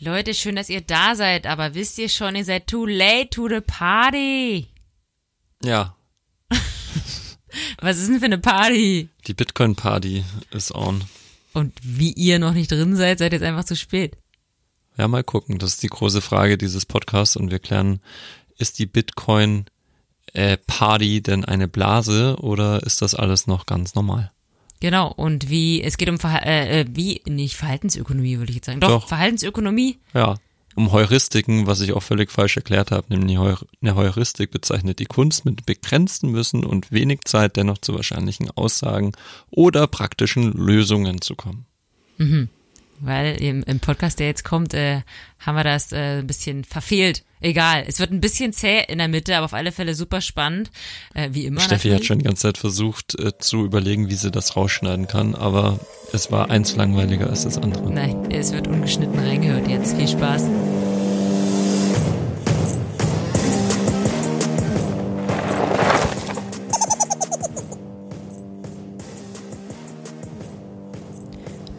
Leute, schön, dass ihr da seid, aber wisst ihr schon, ihr seid too late to the party. Ja, Was ist denn für eine Party? die Bitcoin-Party ist on. Und wie ihr noch nicht drin seid, seid jetzt einfach zu spät. Ja, mal gucken. Das ist die große Frage dieses Podcasts und wir klären, ist die Bitcoin-Party denn eine Blase oder ist das alles noch ganz normal? Genau, und wie, es geht um, Verha äh, äh, wie, nicht Verhaltensökonomie, würde ich jetzt sagen. Doch, Doch. Verhaltensökonomie. Ja, um Heuristiken, was ich auch völlig falsch erklärt habe, nämlich eine Heuristik bezeichnet die Kunst mit begrenztem Wissen und wenig Zeit dennoch zu wahrscheinlichen Aussagen oder praktischen Lösungen zu kommen. Weil im, im Podcast, der jetzt kommt, äh, haben wir das äh, ein bisschen verfehlt. Egal, es wird ein bisschen zäh in der Mitte, aber auf alle Fälle super spannend. Äh, wie immer. Steffi hat natürlich. schon die ganze Zeit versucht äh, zu überlegen, wie sie das rausschneiden kann, aber es war eins langweiliger als das andere. Nein, es wird ungeschnitten reingehört jetzt. Viel Spaß.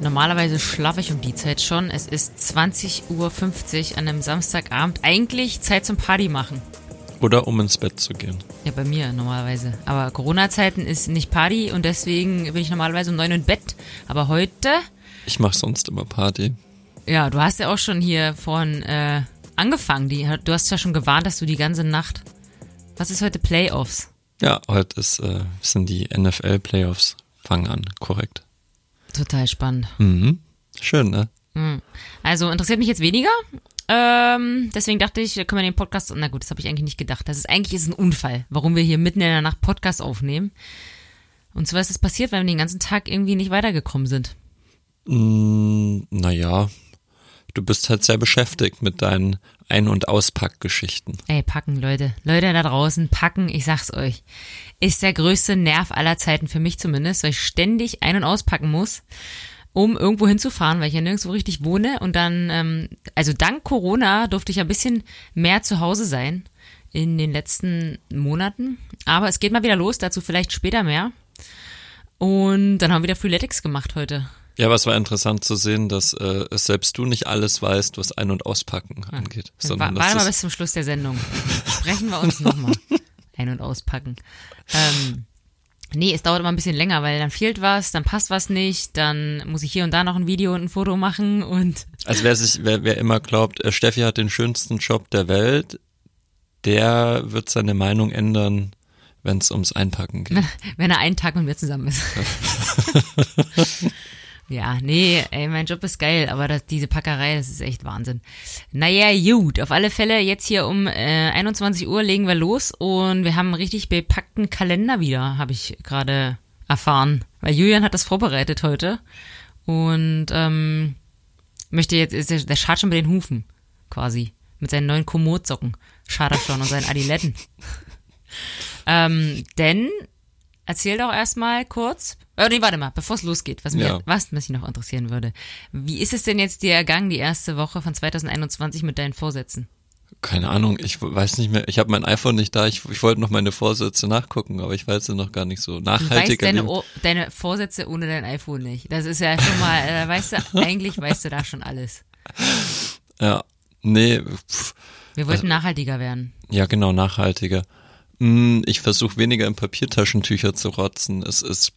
Normalerweise schlafe ich um die Zeit schon. Es ist 20.50 Uhr an einem Samstagabend. Eigentlich Zeit zum Party machen. Oder um ins Bett zu gehen. Ja, bei mir normalerweise. Aber Corona-Zeiten ist nicht Party und deswegen bin ich normalerweise um neun Uhr im Bett. Aber heute Ich mache sonst immer Party. Ja, du hast ja auch schon hier vorhin äh, angefangen. Die, du hast ja schon gewarnt, dass du die ganze Nacht. Was ist heute Playoffs? Ja, heute ist, äh, sind die NFL-Playoffs. Fangen an, korrekt. Total spannend. Mhm. Schön, ne? Also interessiert mich jetzt weniger. Ähm, deswegen dachte ich, können wir den Podcast. Na gut, das habe ich eigentlich nicht gedacht. Das ist eigentlich ist ein Unfall, warum wir hier mitten in der Nacht Podcast aufnehmen. Und zwar ist es passiert, weil wir den ganzen Tag irgendwie nicht weitergekommen sind. Mm, naja, du bist halt sehr beschäftigt mit deinen Ein- und Auspackgeschichten. Ey, packen, Leute. Leute da draußen, packen, ich sag's euch. Ist der größte Nerv aller Zeiten für mich zumindest, weil ich ständig ein- und auspacken muss, um irgendwo hinzufahren, weil ich ja nirgendwo richtig wohne. Und dann, ähm, also dank Corona durfte ich ja ein bisschen mehr zu Hause sein in den letzten Monaten. Aber es geht mal wieder los, dazu vielleicht später mehr. Und dann haben wir wieder Freeletics gemacht heute. Ja, aber es war interessant zu sehen, dass äh, selbst du nicht alles weißt, was Ein- und Auspacken angeht. Wa Sondern warte mal bis zum Schluss der Sendung. Sprechen wir uns nochmal. Ein- und auspacken. Ähm, nee, es dauert immer ein bisschen länger, weil dann fehlt was, dann passt was nicht, dann muss ich hier und da noch ein Video und ein Foto machen und Also wer sich, wer, wer immer glaubt, äh, Steffi hat den schönsten Job der Welt, der wird seine Meinung ändern, wenn es ums Einpacken geht. wenn er einen Tag mit mir zusammen ist. ja, nee, ey, mein Job ist geil, aber das, diese Packerei, das ist echt Wahnsinn. Naja, gut, auf alle Fälle, jetzt hier um äh, 21 Uhr legen wir los und wir haben einen richtig bepackten Kalender wieder, habe ich gerade erfahren. Weil Julian hat das vorbereitet heute und ähm, möchte jetzt, ist der, der schart schon mit den Hufen, quasi. Mit seinen neuen Komoot-Socken. Schart er schon und seinen Adiletten. ähm, denn, erzähl doch erstmal kurz. Oh, nee, warte mal, bevor es losgeht, was mir, Ja. was mich noch interessieren würde. Wie ist es denn jetzt dir ergangen, die erste Woche von 2021 mit deinen Vorsätzen? Keine Ahnung, ich weiß nicht mehr. Ich habe mein iPhone nicht da. Ich, ich wollte noch meine Vorsätze nachgucken, aber ich weiß sie noch gar nicht so. Du weißt deine, deine Vorsätze ohne dein iPhone nicht. Das ist ja schon mal, äh, weißt du, eigentlich weißt du da schon alles. Ja, nee, pff, Wir wollten nachhaltiger werden. ja genau, nachhaltiger. Hm, Ich versuche weniger in Papiertaschentücher zu rotzen. Es, es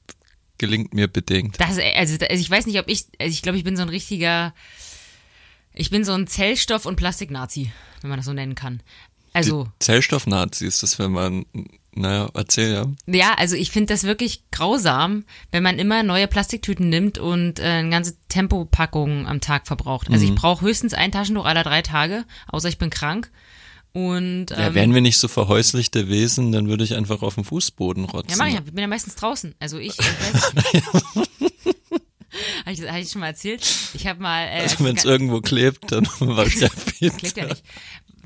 gelingt mir bedingt. Das, also, also ich weiß nicht, ob ich, also ich glaube, ich bin so ein richtiger, ich bin so ein Zellstoff- und Plastik-Nazi, wenn man das so nennen kann. Also, Zellstoffnazi ist das, wenn man, naja, erzähl ja. ja, also ich finde das wirklich grausam, wenn man immer neue Plastiktüten nimmt und äh, eine ganze Tempopackung am Tag verbraucht. Also ich brauche höchstens ein Taschentuch aller drei Tage, außer ich bin krank. Und Ja, ähm, wären wir nicht so verhäuslichte Wesen, dann würde ich einfach auf den Fußboden rotzen. Ja, mach ich. ja. Ich bin ja meistens draußen. Also ich, ich Habe ich, hab ich schon mal erzählt? Ich habe mal. Äh, Also wenn es irgendwo klebt, dann war es ja viel. Klebt ja nicht.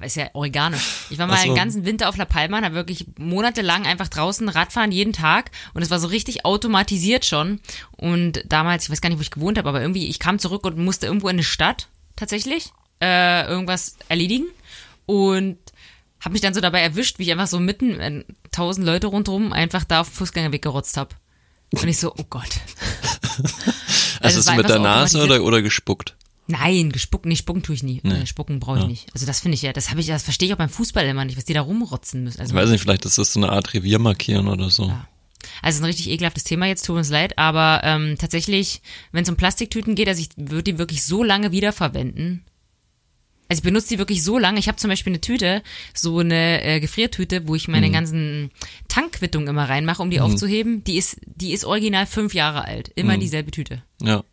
Ist ja organisch. Ich war mal so. den ganzen Winter auf La Palma, da wirklich monatelang einfach draußen Radfahren jeden Tag und es war so richtig automatisiert schon. Und damals, ich weiß gar nicht, wo ich gewohnt habe, aber irgendwie, ich kam zurück und musste irgendwo in eine Stadt tatsächlich äh, irgendwas erledigen und habe mich dann so dabei erwischt, wie ich einfach so mitten äh, tausend Leute rundherum einfach da auf den Fußgängerweg gerotzt habe. Und ich so, oh Gott. Also, es so war mit der so Nase oder, oder gespuckt? Nein, gespucken, nee, spucken tue ich nie. Nee. Spucken brauche ich Ja. nicht. Also das finde ich ja, das habe ich, das verstehe ich auch beim Fußball immer nicht, was die da rumrotzen müssen. Also, Ich weiß nicht, vielleicht ist das so eine Art Revier markieren oder so. Ja. also ein richtig ekelhaftes Thema jetzt, tut uns leid, aber ähm, tatsächlich, wenn es um Plastiktüten geht, also ich würde die wirklich so lange wiederverwenden. Also ich benutze die wirklich so lange. Ich habe zum Beispiel eine Tüte, so eine äh, Gefriertüte, wo ich meine Mhm. ganzen Tankquittungen immer reinmache, um die aufzuheben. Die ist, die ist original fünf Jahre alt. Mhm. Immer dieselbe Tüte. Ja.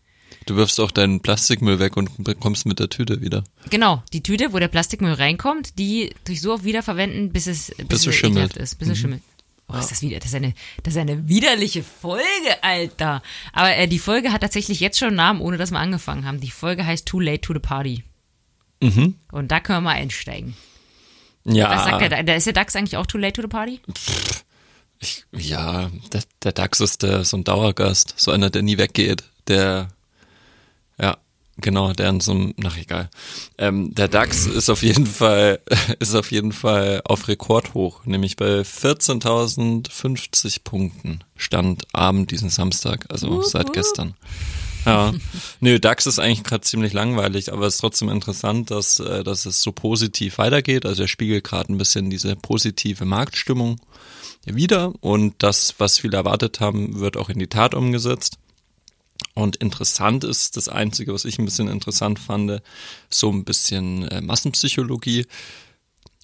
Du wirfst auch deinen Plastikmüll weg und kommst mit der Tüte wieder. Genau, die Tüte, wo der Plastikmüll reinkommt, die durch so oft wiederverwenden, bis es, bis Bis es schimmelt. ist, bis es schimmelt. Oh, ist das wieder, das ist eine, das ist eine widerliche Folge, Alter. Aber äh, die Folge hat tatsächlich jetzt schon einen Namen, ohne dass wir angefangen haben. Die Folge heißt Too Late to the Party. Mhm. Und da können wir mal einsteigen. Ja. Was sagt der, da ist der DAX eigentlich auch Too Late to the Party? Ich, ja, der, der DAX ist der, so ein Dauergast, so einer, der nie weggeht, der, ja, genau, der in so einem, nach egal. Ähm, der DAX ist auf jeden Fall, ist auf jeden Fall auf Rekordhoch, nämlich bei 14.050 Punkten stand Abend diesen Samstag, also seit gestern. Ja, nö, DAX ist eigentlich gerade ziemlich langweilig, aber es ist trotzdem interessant, dass, äh, dass es so positiv weitergeht. Also er spiegelt gerade ein bisschen diese positive Marktstimmung wieder und das, was viele erwartet haben, wird auch in die Tat umgesetzt. Und interessant ist, das Einzige, was ich ein bisschen interessant fand, so ein bisschen äh, Massenpsychologie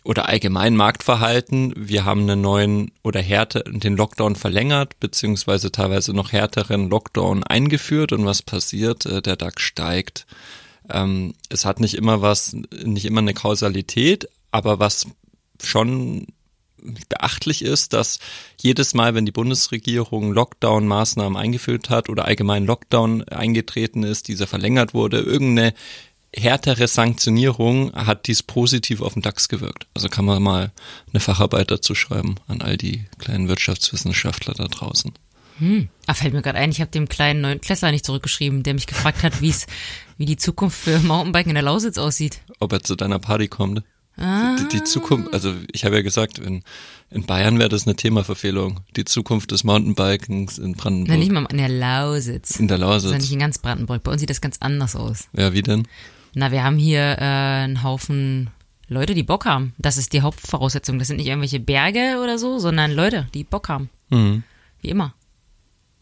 oder allgemein Marktverhalten. Wir haben einen neuen oder härter, den Lockdown verlängert, beziehungsweise teilweise noch härteren Lockdown eingeführt. Und was passiert? Äh, Der DAX steigt. Ähm, es hat nicht immer was, nicht immer eine Kausalität, aber was schon beachtlich ist, dass jedes Mal, wenn die Bundesregierung Lockdown-Maßnahmen eingeführt hat oder allgemein Lockdown eingetreten ist, dieser verlängert wurde, irgendeine härtere Sanktionierung hat dies positiv auf den DAX gewirkt. Also kann man mal eine Facharbeit dazu schreiben an all die kleinen Wirtschaftswissenschaftler da draußen. Ah, fällt mir gerade ein, ich habe dem kleinen neuen Klässler nicht zurückgeschrieben, der mich gefragt hat, wie es, wie die Zukunft für Mountainbiken in der Lausitz aussieht. Ob er zu deiner Party kommt. Ah. Die, die Zukunft, also ich habe ja gesagt, in, in Bayern wäre das eine Themaverfehlung. Die Zukunft des Mountainbikens in Brandenburg. Nein, nicht mal in der Lausitz. in der Lausitz. nicht in ganz Brandenburg. Bei uns sieht das ganz anders aus. Ja, wie denn? Na, wir haben hier äh, einen Haufen Leute, die Bock haben. Das ist die Hauptvoraussetzung. Das sind nicht irgendwelche Berge oder so, sondern Leute, die Bock haben. Mhm. Wie immer.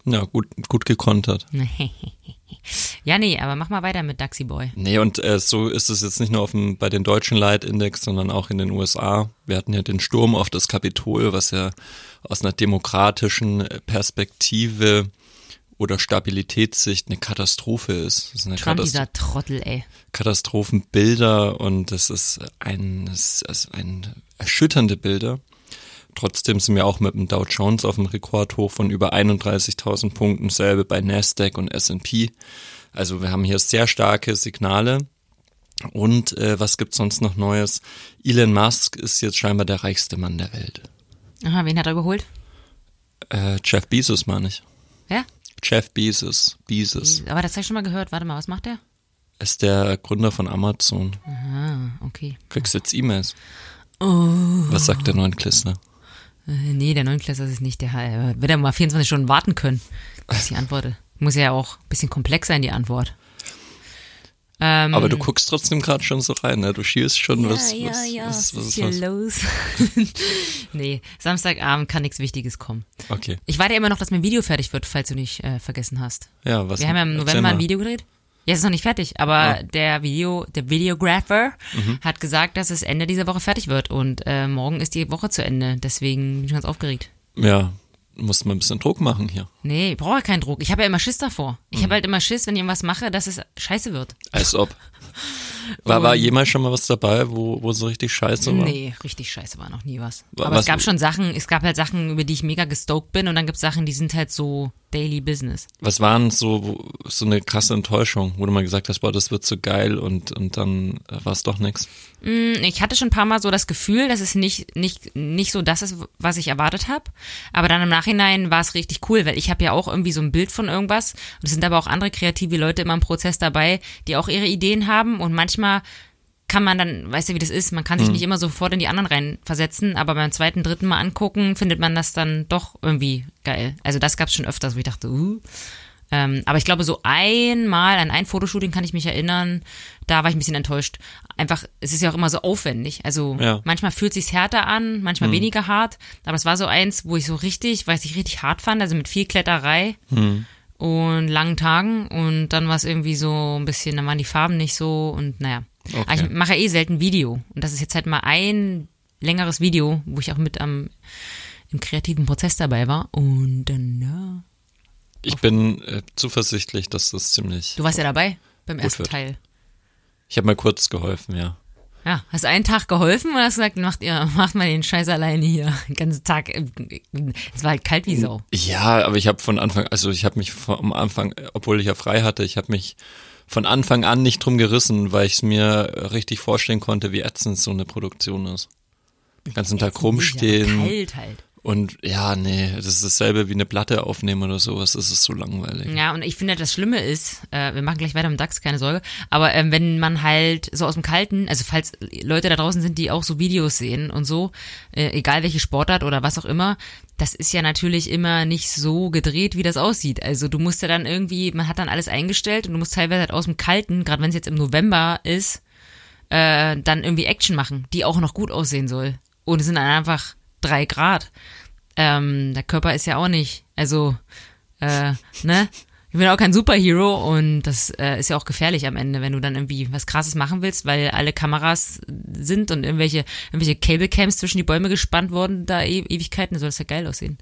Ja, gut, gut gekontert. ja, nee, aber mach mal weiter mit Daxi Boy. Nee, und äh, so ist es jetzt nicht nur auf dem, bei den deutschen Leitindex, sondern auch in den USA. Wir hatten ja den Sturm auf das Kapitol, was ja aus einer demokratischen Perspektive oder Stabilitätssicht eine Katastrophe ist. Das ist eine Trump, Katast dieser Trottel, ey. Katastrophenbilder und das ist ein, das ist ein erschütternde Bilder. Trotzdem sind wir auch mit dem Dow Jones auf dem Rekordhoch von über 31.000 Punkten, selbe bei Nasdaq und S&P. Also wir haben hier sehr starke Signale. Und äh, was gibt's sonst noch Neues? Elon Musk ist jetzt scheinbar der reichste Mann der Welt. Aha, wen hat er geholt? Äh, Jeff Bezos meine ich. Ja? Jeff Bezos, Bezos Aber das habe ich schon mal gehört. Warte mal, was macht der? ist der Gründer von Amazon. Ah, okay. Kriegst jetzt E-Mails. Oh. Was sagt der neuen Klissner? Äh, nee, der Neunklässler ist nicht der. Äh, wird er mal 24 Stunden warten können, bis ich antworte. Muss ja auch ein bisschen komplex sein, die Antwort. Ähm, Aber du guckst trotzdem gerade schon so rein, ne? Du schielst schon, was, ja, was, ja, was, was, was, ist hier was. los? nee, Samstagabend kann nichts Wichtiges kommen. Okay. Ich warte immer noch, dass mein Video fertig wird, falls du nicht äh, vergessen hast. Ja, was? Wir haben ja im November ein. Video gedreht. Ja, es ist noch nicht fertig, aber Ah. der Video, der Videographer Mhm. hat gesagt, dass es Ende dieser Woche fertig wird und äh, morgen ist die Woche zu Ende. Deswegen bin ich ganz aufgeregt. Ja, musst mal ein bisschen Druck machen hier. Nee, ich brauche ja keinen Druck. Ich habe ja immer Schiss davor. Ich Mhm. habe halt immer Schiss, wenn ich irgendwas mache, dass es scheiße wird. Als ob. War, war jemals schon mal was dabei, wo, wo so richtig scheiße war? Nee, richtig scheiße war noch nie was. Wa- Aber was- es gab schon Sachen, es gab halt Sachen, über die ich mega gestoked bin und dann gibt es Sachen, die sind halt so Daily Business. Was waren so, so eine krasse Enttäuschung, wo du mal gesagt hast, boah, das wird so geil und, und dann war es doch nix. Mm, Ich hatte schon ein paar Mal so das Gefühl, dass es nicht, nicht, nicht so das ist, was ich erwartet habe. Aber dann im Nachhinein war es richtig cool, weil ich habe ja auch irgendwie so ein Bild von irgendwas. Und es sind aber auch andere kreative Leute immer im Prozess dabei, die auch ihre Ideen haben. Und manchmal kann man dann, weißt du, wie das ist, man kann sich nicht immer sofort in die anderen rein versetzen, aber beim zweiten, dritten Mal angucken, findet man das dann doch irgendwie geil. Also das gab es schon öfters, wo ich dachte, uh. Ähm, aber ich glaube, so einmal an ein Fotoshooting kann ich mich erinnern, da war ich ein bisschen enttäuscht. Einfach, es ist ja auch immer so aufwendig. Also Ja. manchmal fühlt sich's härter an, manchmal weniger hart. Aber es war so eins, wo ich so richtig, weil ich richtig hart fand, also mit viel Kletterei und langen Tagen. Und dann war es irgendwie so ein bisschen, dann waren die Farben nicht so und naja. Okay. Aber ich mache ja eh selten Video. Und das ist jetzt halt mal ein längeres Video, wo ich auch mit am im kreativen Prozess dabei war. Und dann, ja. Ich bin äh, zuversichtlich, dass das ziemlich. Du warst ja dabei beim ersten wird. Teil. Ich habe mal kurz geholfen, ja. Ja, hast einen Tag geholfen oder hast du gesagt, macht ihr, macht mal den Scheiß alleine hier, den ganzen Tag. Es war halt kalt wie Sau. Ja, aber ich habe von Anfang, also ich habe mich vom Anfang, äh, obwohl ich ja frei hatte, ich habe mich von Anfang an nicht drum gerissen, weil ich es mir richtig vorstellen konnte, wie ätzend so eine Produktion ist. Den ganzen Tag rumstehen. Kalt halt. Und ja, nee, das ist dasselbe wie eine Platte aufnehmen oder sowas. Das ist so langweilig. Ja, und ich finde, das Schlimme ist, äh, wir machen gleich weiter mit DAX, keine Sorge, aber ähm, wenn man halt so aus dem Kalten, also falls Leute da draußen sind, die auch so Videos sehen und so, äh, egal welche Sportart oder was auch immer, das ist ja natürlich immer nicht so gedreht, wie das aussieht. Also du musst ja dann irgendwie, man hat dann alles eingestellt und du musst teilweise halt aus dem Kalten, gerade wenn es jetzt im November ist, äh, dann irgendwie Action machen, die auch noch gut aussehen soll. Und es sind dann einfach drei Grad. Ähm, der Körper ist ja auch nicht, also, äh, ne? Ich bin auch kein Superhero und das äh, ist ja auch gefährlich am Ende, wenn du dann irgendwie was Krasses machen willst, weil alle Kameras sind und irgendwelche, irgendwelche Cablecams zwischen die Bäume gespannt wurden, da e Ewigkeiten, soll das ja geil aussehen.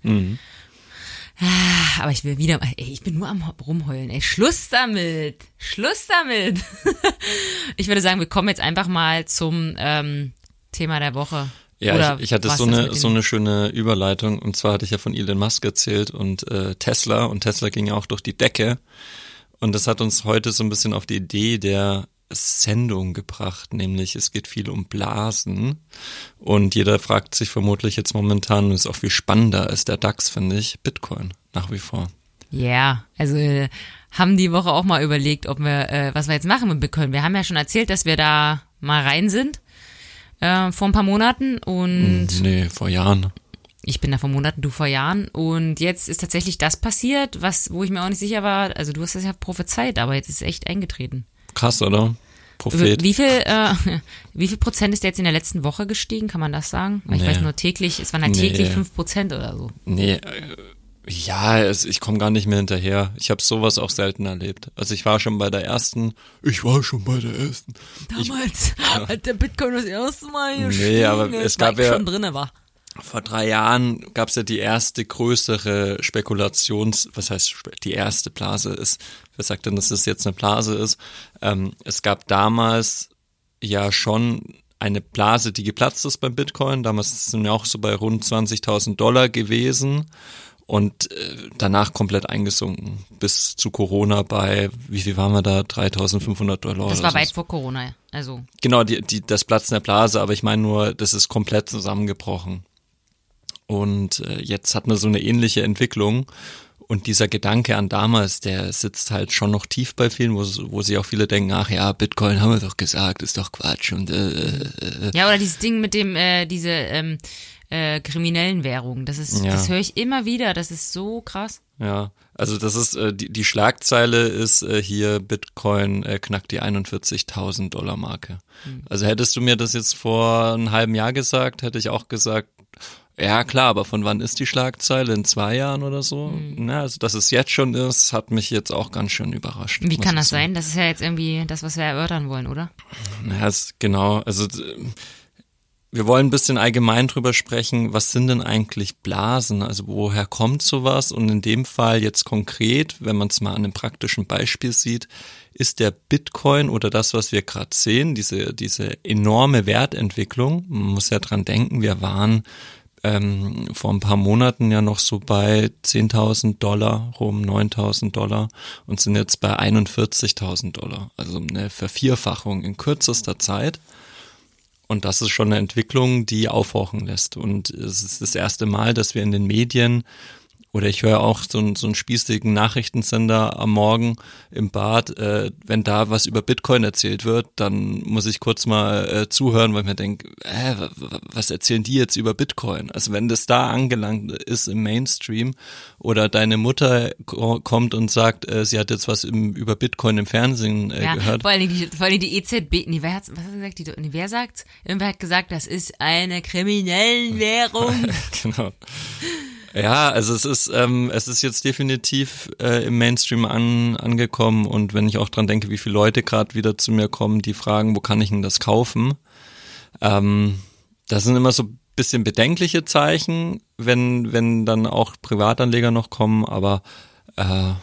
Ah, aber ich will wieder, ey, ich bin nur am rumheulen, ey, Schluss damit, Schluss damit. ich würde sagen, wir kommen jetzt einfach mal zum ähm, Thema der Woche. Ja, Oder ich, ich hatte so eine, so eine schöne Überleitung. Und zwar hatte ich ja von Elon Musk erzählt und äh, Tesla. Und Tesla ging ja auch durch die Decke. Und das hat uns heute so ein bisschen auf die Idee der Sendung gebracht, nämlich es geht viel um Blasen. Und jeder fragt sich vermutlich jetzt momentan, und ist auch viel spannender als der DAX, finde ich, Bitcoin nach wie vor. Ja, also äh, haben die Woche auch mal überlegt, ob wir, äh, was wir jetzt machen mit Bitcoin. Wir haben ja schon erzählt, dass wir da mal rein sind äh, vor ein paar Monaten und Nee, vor Jahren. ich bin da vor Monaten, du vor Jahren und jetzt ist tatsächlich das passiert, was, wo ich mir auch nicht sicher war. Also du hast das ja prophezeit, aber jetzt ist es echt eingetreten. Krass, oder? Prophet. Wie viel, äh, wie viel Prozent ist der jetzt in der letzten Woche gestiegen? Kann man das sagen? Weil Ich Nee. weiß nur täglich, es waren halt Nee. täglich fünf Prozent oder so. Nee, äh, ja, es, ich komme gar nicht mehr hinterher. Ich habe sowas auch selten erlebt. Also ich war schon bei der ersten, ich war schon bei der ersten. Damals hat der Bitcoin das erste Mal Nee, gestiegen, aber es gab ja- schon drinne war. Vor drei Jahren gab es ja die erste größere Spekulations, was heißt die erste Blase ist, wer sagt denn, dass das jetzt eine Blase ist? Ähm, es gab damals ja schon eine Blase, die geplatzt ist beim Bitcoin. Damals sind wir auch so bei rund 20.000 Dollar gewesen und äh, danach komplett eingesunken. Bis zu Corona bei, wie viel waren wir da? 3.500 Dollar. Das war so. weit vor Corona. Also, Genau, die, die, das Platzen der Blase, aber ich meine nur, das ist komplett zusammengebrochen. Und äh, jetzt hat man so eine ähnliche Entwicklung. Und dieser Gedanke an damals, der sitzt halt schon noch tief bei vielen, wo, wo sie auch viele denken, ach ja, Bitcoin haben wir doch gesagt, ist doch Quatsch. Und äh, äh, ja, oder dieses Ding mit dem, äh, diese ähm, äh, kriminellen Währung. Das ist, Ja. das höre ich immer wieder. Das ist so krass. ja, also das ist, äh, die, die Schlagzeile ist äh, hier, Bitcoin äh, knackt die 41.000 Dollar Marke. Also hättest du mir das jetzt vor einem halben Jahr gesagt, hätte ich auch gesagt, ja klar, aber von wann ist die Schlagzeile? In zwei Jahren oder so? Na, also dass es jetzt schon ist, hat mich jetzt auch ganz schön überrascht. Wie kann das sein? Das ist ja jetzt irgendwie das, was wir erörtern wollen, oder? Ja, es, genau. Also wir wollen ein bisschen allgemein drüber sprechen, was sind denn eigentlich Blasen? Also woher kommt sowas? Und in dem Fall jetzt konkret, wenn man es mal an einem praktischen Beispiel sieht, ist der Bitcoin oder das, was wir gerade sehen, diese, diese enorme Wertentwicklung, man muss ja dran denken, wir waren ähm, vor ein paar Monaten ja noch so bei 10.000 Dollar rum, 9.000 Dollar und sind jetzt bei 41.000 Dollar. Also eine Vervierfachung in kürzester Zeit. Und das ist schon eine Entwicklung, die aufhorchen lässt. Und es ist das erste Mal, dass wir in den Medien oder ich höre auch so, einen so einen spießigen Nachrichtensender am Morgen im Bad, äh, wenn da was über Bitcoin erzählt wird, dann muss ich kurz mal äh, zuhören, weil ich mir denke, äh, was erzählen die jetzt über Bitcoin? Also wenn das da angelangt ist im Mainstream oder deine Mutter kommt und sagt, äh, sie hat jetzt was im, über Bitcoin im Fernsehen äh, ja, gehört. Vor allem die, vor allem die EZB, nee, wer hat, was hat gesagt? Die, nee, wer sagt? Irgendwer hat gesagt, das ist eine kriminelle Währung. genau. Ja, also es ist, ähm, es ist jetzt definitiv äh, im Mainstream an, angekommen und wenn ich auch dran denke, wie viele Leute gerade wieder zu mir kommen, die fragen, wo kann ich denn das kaufen? Ähm, das sind immer so bisschen bedenkliche Zeichen, wenn, wenn dann auch Privatanleger noch kommen, aber äh,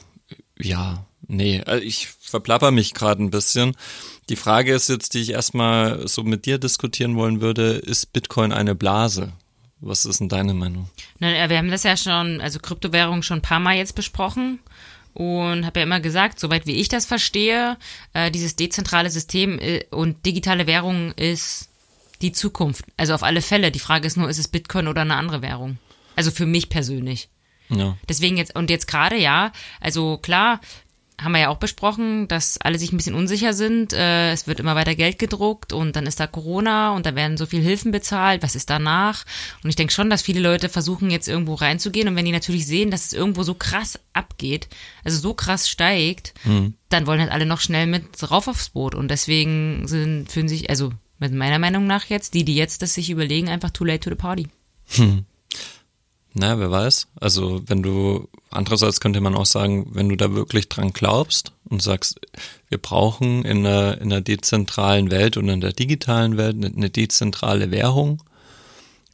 ja, nee, also ich verplapper mich gerade ein bisschen. Die Frage ist jetzt, die ich erstmal so mit dir diskutieren wollen würde, ist Bitcoin eine Blase? Was ist denn deine Meinung? Na, wir haben das ja schon, also Kryptowährungen schon ein paar Mal jetzt besprochen und habe ja immer gesagt, soweit wie ich das verstehe, äh, dieses dezentrale System äh, und digitale Währung ist die Zukunft. Also auf alle Fälle. Die Frage ist nur, ist es Bitcoin oder eine andere Währung? Also für mich persönlich. Ja. Deswegen jetzt, und jetzt gerade ja, also klar, haben wir ja auch besprochen, dass alle sich ein bisschen unsicher sind. Äh, es wird immer weiter Geld gedruckt und dann ist da Corona und da werden so viel Hilfen bezahlt. Was ist danach? Und ich denke schon, dass viele Leute versuchen jetzt irgendwo reinzugehen und wenn die natürlich sehen, dass es irgendwo so krass abgeht, also so krass steigt, mhm. dann wollen halt alle noch schnell mit rauf aufs Boot und deswegen sind, fühlen sich, also mit meiner Meinung nach jetzt, die, die jetzt das sich überlegen, einfach too late to the party. Hm. Na, wer weiß. Also wenn du, andererseits könnte man auch sagen, wenn du da wirklich dran glaubst und sagst, wir brauchen in einer, in einer dezentralen Welt und in der digitalen Welt eine dezentrale Währung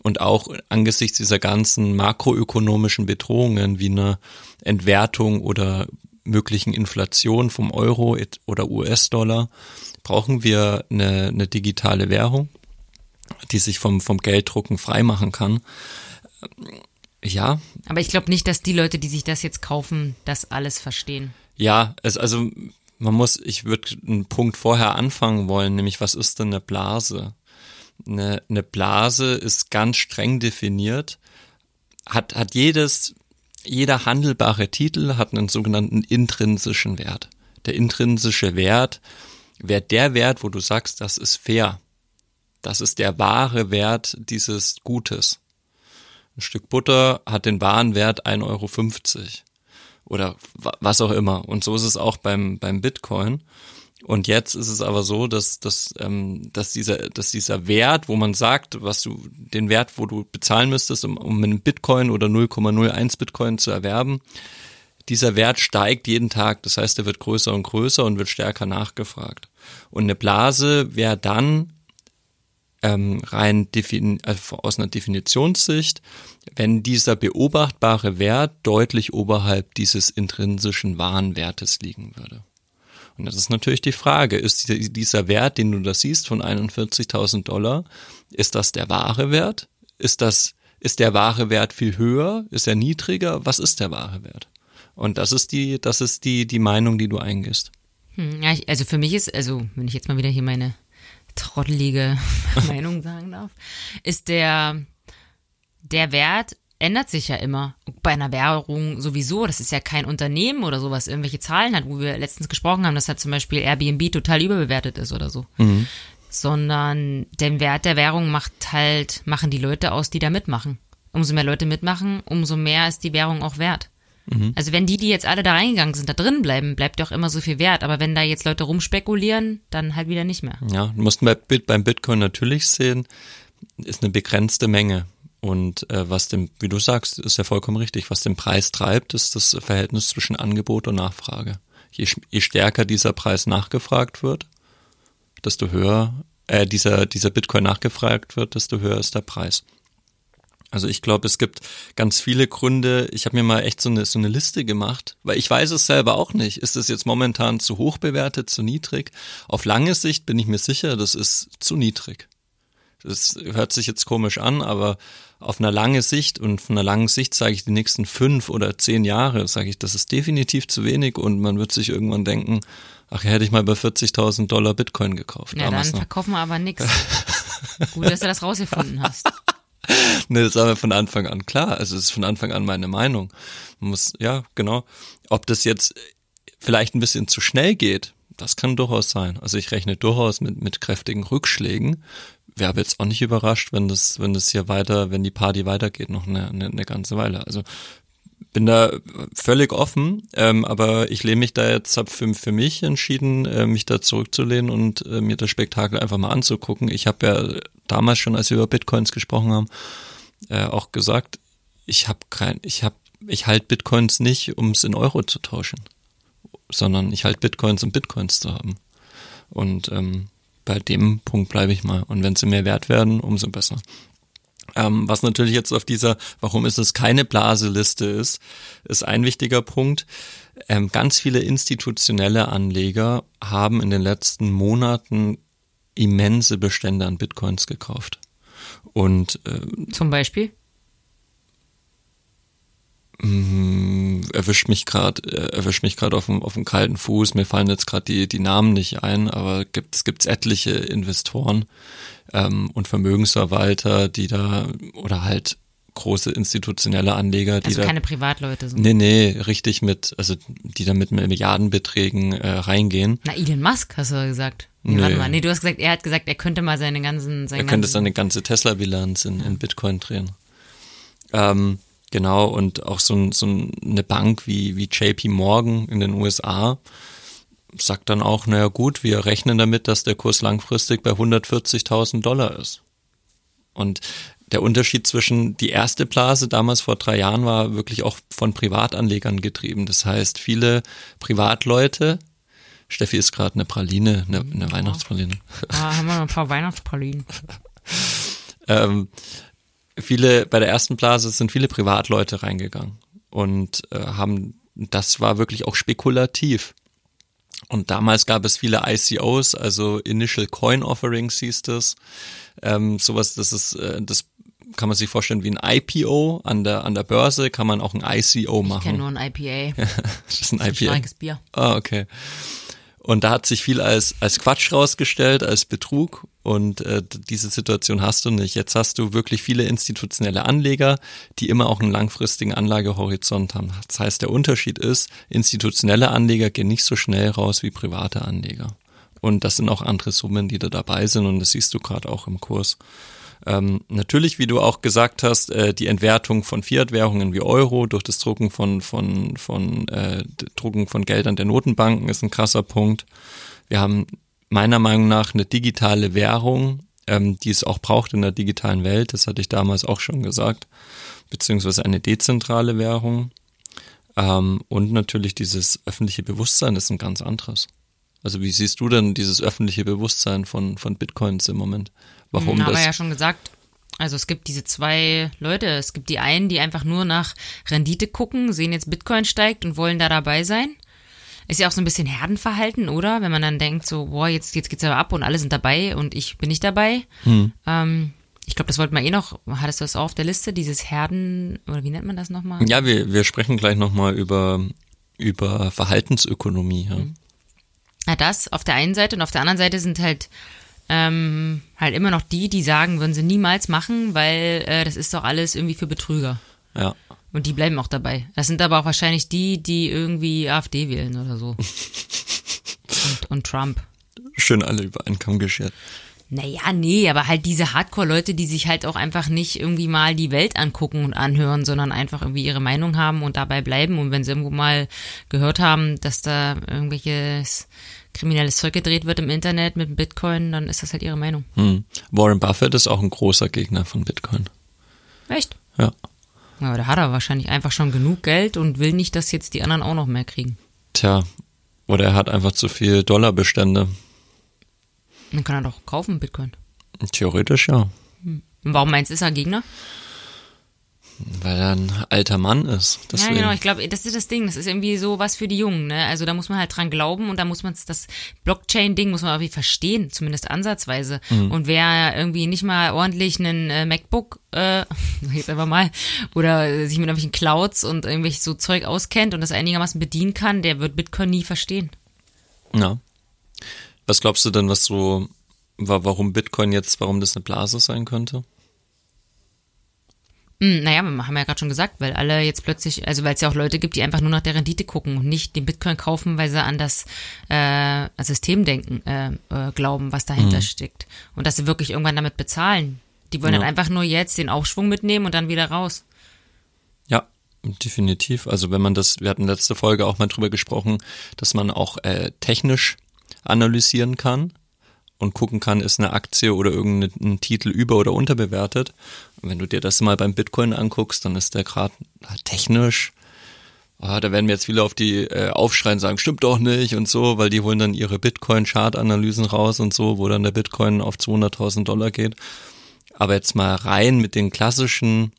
und auch angesichts dieser ganzen makroökonomischen Bedrohungen wie eine Entwertung oder möglichen Inflation vom Euro oder US-Dollar, brauchen wir eine, eine digitale Währung, die sich vom, vom Gelddrucken freimachen kann. Ja. Aber ich glaube nicht, dass die Leute, die sich das jetzt kaufen, das alles verstehen. Ja, es, also man muss, ich würde einen Punkt vorher anfangen wollen, nämlich was ist denn eine Blase? Eine, eine Blase ist ganz streng definiert, hat, hat jedes, jeder handelbare Titel hat einen sogenannten intrinsischen Wert. Der intrinsische Wert wäre der Wert, wo du sagst, das ist fair. Das ist der wahre Wert dieses Gutes. Ein Stück Butter hat den wahren Wert 1,50 Euro oder was auch immer. Und so ist es auch beim, beim Bitcoin. Und jetzt ist es aber so, dass, dass, ähm, dass, dieser, dass dieser Wert, wo man sagt, was du, den Wert, wo du bezahlen müsstest, um, um einen Bitcoin oder 0,01 Bitcoin zu erwerben, dieser Wert steigt jeden Tag. Das heißt, er wird größer und größer und wird stärker nachgefragt. Und eine Blase wäre dann ähm, rein also aus einer Definitionssicht, wenn dieser beobachtbare Wert deutlich oberhalb dieses intrinsischen Warenwertes liegen würde. Und das ist natürlich die Frage, ist dieser Wert, den du da siehst von 41.000 Dollar, ist das der wahre Wert? Ist das, ist der wahre Wert viel höher? Ist er niedriger? Was ist der wahre Wert? Und das ist die, das ist die, die Meinung, die du eingehst. Hm, ja, also für mich ist, also wenn ich jetzt mal wieder hier meine trottelige Meinung sagen darf, ist der, der Wert ändert sich ja immer. Bei einer Währung sowieso, das ist ja kein Unternehmen oder sowas, irgendwelche Zahlen hat, wo wir letztens gesprochen haben, dass halt zum Beispiel Airbnb total überbewertet ist oder so. Mhm. Sondern den Wert der Währung macht halt, machen die Leute aus, die da mitmachen. Umso mehr Leute mitmachen, umso mehr ist die Währung auch wert. Mhm. Also wenn die, die jetzt alle da reingegangen sind, da drin bleiben, bleibt doch immer so viel wert. Aber wenn da jetzt Leute rumspekulieren, dann halt wieder nicht mehr. Ja, du musst beim Bitcoin natürlich sehen, ist eine begrenzte Menge. Und äh, was dem, wie du sagst, ist ja vollkommen richtig, was den Preis treibt, ist das Verhältnis zwischen Angebot und Nachfrage. Je, je stärker dieser Preis nachgefragt wird, desto höher, äh, dieser, dieser Bitcoin nachgefragt wird, desto höher ist der Preis. Also ich glaube, es gibt ganz viele Gründe. Ich habe mir mal echt so eine, so eine Liste gemacht, weil ich weiß es selber auch nicht. Ist es jetzt momentan zu hoch bewertet, zu niedrig? Auf lange Sicht bin ich mir sicher, das ist zu niedrig. Das hört sich jetzt komisch an, aber auf einer lange Sicht und von einer langen Sicht sage ich die nächsten fünf oder zehn Jahre, sage ich, das ist definitiv zu wenig und man wird sich irgendwann denken, ach, hätte ich mal bei 40.000 Dollar Bitcoin gekauft. Ja, dann noch. verkaufen wir aber nichts. Gut, dass du das rausgefunden hast. ne, das war von Anfang an klar. Also es ist von Anfang an meine Meinung. Man muss, ja, genau. Ob das jetzt vielleicht ein bisschen zu schnell geht, das kann durchaus sein. Also ich rechne durchaus mit, mit kräftigen Rückschlägen. Wäre aber jetzt auch nicht überrascht, wenn das, wenn das hier weiter, wenn die Party weitergeht, noch eine, eine, eine ganze Weile. Also bin da völlig offen, ähm, aber ich lehne mich da jetzt, habe für, für mich entschieden, äh, mich da zurückzulehnen und äh, mir das Spektakel einfach mal anzugucken. Ich habe ja damals schon, als wir über Bitcoins gesprochen haben, äh, auch gesagt, ich habe kein, ich habe, ich halte Bitcoins nicht, um es in Euro zu tauschen, sondern ich halte Bitcoins, um Bitcoins zu haben. Und ähm, bei dem Punkt bleibe ich mal. Und wenn sie mehr wert werden, umso besser. Ähm, was natürlich jetzt auf dieser, warum ist es keine Blaseliste ist, ist ein wichtiger Punkt. Ähm, ganz viele institutionelle Anleger haben in den letzten Monaten immense Bestände an Bitcoins gekauft. Und äh, zum Beispiel? Mm, erwischt mich gerade äh, erwischt mich gerade auf dem auf dem kalten Fuß mir fallen jetzt gerade die die Namen nicht ein aber gibt es gibt etliche Investoren ähm, und Vermögensverwalter die da oder halt große institutionelle Anleger die also da keine Privatleute so. nee nee richtig mit also die da mit Milliardenbeträgen äh, reingehen na Elon Musk hast du gesagt Nee, nee. Warte mal. Nee, du hast gesagt, er hat gesagt, er könnte mal seine ganzen. Seine er könnte seine ganze Tesla-Bilanz in, in Bitcoin drehen. Ähm, Genau, und auch so, so eine Bank wie, wie JP Morgan in den USA sagt dann auch, naja gut, wir rechnen damit, dass der Kurs langfristig bei 140.000 Dollar ist. Und der Unterschied zwischen die erste Blase damals vor drei Jahren war wirklich auch von Privatanlegern getrieben. Das heißt, viele Privatleute, Steffi ist gerade eine Praline, eine, eine Weihnachtspraline. Ah, haben wir noch ein paar Weihnachtspralinen. ähm, viele, bei der ersten Blase sind viele Privatleute reingegangen und äh, haben, das war wirklich auch spekulativ. Und damals gab es viele ICOs, also Initial Coin Offerings hieß das. Ähm, sowas, das ist, äh, das kann man sich vorstellen wie ein IPO an der an der Börse, kann man auch ein ICO machen. Ich kenne nur ein IPA. das ist ein das ist IPA. Ein Bier. Ah, okay. Und da hat sich viel als, als Quatsch rausgestellt, als Betrug. Und äh, diese Situation hast du nicht. Jetzt hast du wirklich viele institutionelle Anleger, die immer auch einen langfristigen Anlagehorizont haben. Das heißt, der Unterschied ist, institutionelle Anleger gehen nicht so schnell raus wie private Anleger. Und das sind auch andere Summen, die da dabei sind. Und das siehst du gerade auch im Kurs. Ähm, natürlich, wie du auch gesagt hast, äh, die Entwertung von Fiat-Währungen wie Euro durch das Drucken von, von, von, äh, Drucken von Geldern der Notenbanken ist ein krasser Punkt. Wir haben meiner Meinung nach eine digitale Währung, ähm, die es auch braucht in der digitalen Welt. Das hatte ich damals auch schon gesagt. Beziehungsweise eine dezentrale Währung. Ähm, und natürlich dieses öffentliche Bewusstsein ist ein ganz anderes. Also wie siehst du denn dieses öffentliche Bewusstsein von, von Bitcoins im Moment? Warum hm, das? Aber ja schon gesagt, also es gibt diese zwei Leute. Es gibt die einen, die einfach nur nach Rendite gucken, sehen jetzt Bitcoin steigt und wollen da dabei sein. Ist ja auch so ein bisschen Herdenverhalten, oder? Wenn man dann denkt, so, boah, jetzt, jetzt geht's aber ab und alle sind dabei und ich bin nicht dabei. Hm. Ähm, ich glaube, das wollten wir eh noch, hattest du das auch auf der Liste, dieses Herden, oder wie nennt man das nochmal? Ja, wir, wir sprechen gleich nochmal über, über Verhaltensökonomie. Ja. Hm. Ja, das auf der einen Seite und auf der anderen Seite sind halt ähm, halt immer noch die, die sagen, würden sie niemals machen, weil äh, das ist doch alles irgendwie für Betrüger. Ja. Und die bleiben auch dabei. Das sind aber auch wahrscheinlich die, die irgendwie AfD wählen oder so. und, und Trump. Schön alle über einen Kamm geschert. Naja, nee, aber halt diese Hardcore-Leute, die sich halt auch einfach nicht irgendwie mal die Welt angucken und anhören, sondern einfach irgendwie ihre Meinung haben und dabei bleiben. Und wenn sie irgendwo mal gehört haben, dass da irgendwelches kriminelles Zeug gedreht wird im Internet mit Bitcoin, dann ist das halt ihre Meinung. Hm. Warren Buffett ist auch ein großer Gegner von Bitcoin. Echt? Ja. Ja, aber da hat er wahrscheinlich einfach schon genug Geld und will nicht, dass jetzt die anderen auch noch mehr kriegen. Tja, oder er hat einfach zu viel Dollarbestände. Dann kann er doch kaufen Bitcoin. Theoretisch ja. Hm. Warum meinst du, ist er Gegner? Weil er ein alter Mann ist. Deswegen. Ja, genau. Ich glaube, das ist das Ding. Das ist irgendwie so was für die Jungen. Ne? Also da muss man halt dran glauben und da muss man das Blockchain-Ding muss man irgendwie verstehen, zumindest ansatzweise. Mhm. Und wer irgendwie nicht mal ordentlich einen äh, MacBook, äh, jetzt einfach mal, oder sich mit irgendwelchen Clouds und irgendwelches so Zeug auskennt und das einigermaßen bedienen kann, der wird Bitcoin nie verstehen. Ja. Was glaubst du denn, was so, warum Bitcoin jetzt, warum das eine Blase sein könnte? Hm, naja, wir haben ja gerade schon gesagt, weil alle jetzt plötzlich, also weil es ja auch Leute gibt, die einfach nur nach der Rendite gucken und nicht den Bitcoin kaufen, weil sie an das äh, Systemdenken äh, äh, glauben, was dahinter Mhm. steckt. Und dass sie wirklich irgendwann damit bezahlen. Die wollen Ja. halt einfach nur jetzt den Aufschwung mitnehmen und dann wieder raus. Ja, definitiv. Also wenn man das, wir hatten letzte Folge auch mal drüber gesprochen, dass man auch äh, technisch analysieren kann und gucken kann, ist eine Aktie oder irgendein Titel über- oder unterbewertet. Und wenn du dir das mal beim Bitcoin anguckst, dann ist der gerade technisch, ah, da werden mir jetzt viele auf die äh, aufschreien, sagen, stimmt doch nicht und so, weil die holen dann ihre Bitcoin-Chart-Analysen raus und so, wo dann der Bitcoin auf 200.000 Dollar geht. Aber jetzt mal rein mit den klassischen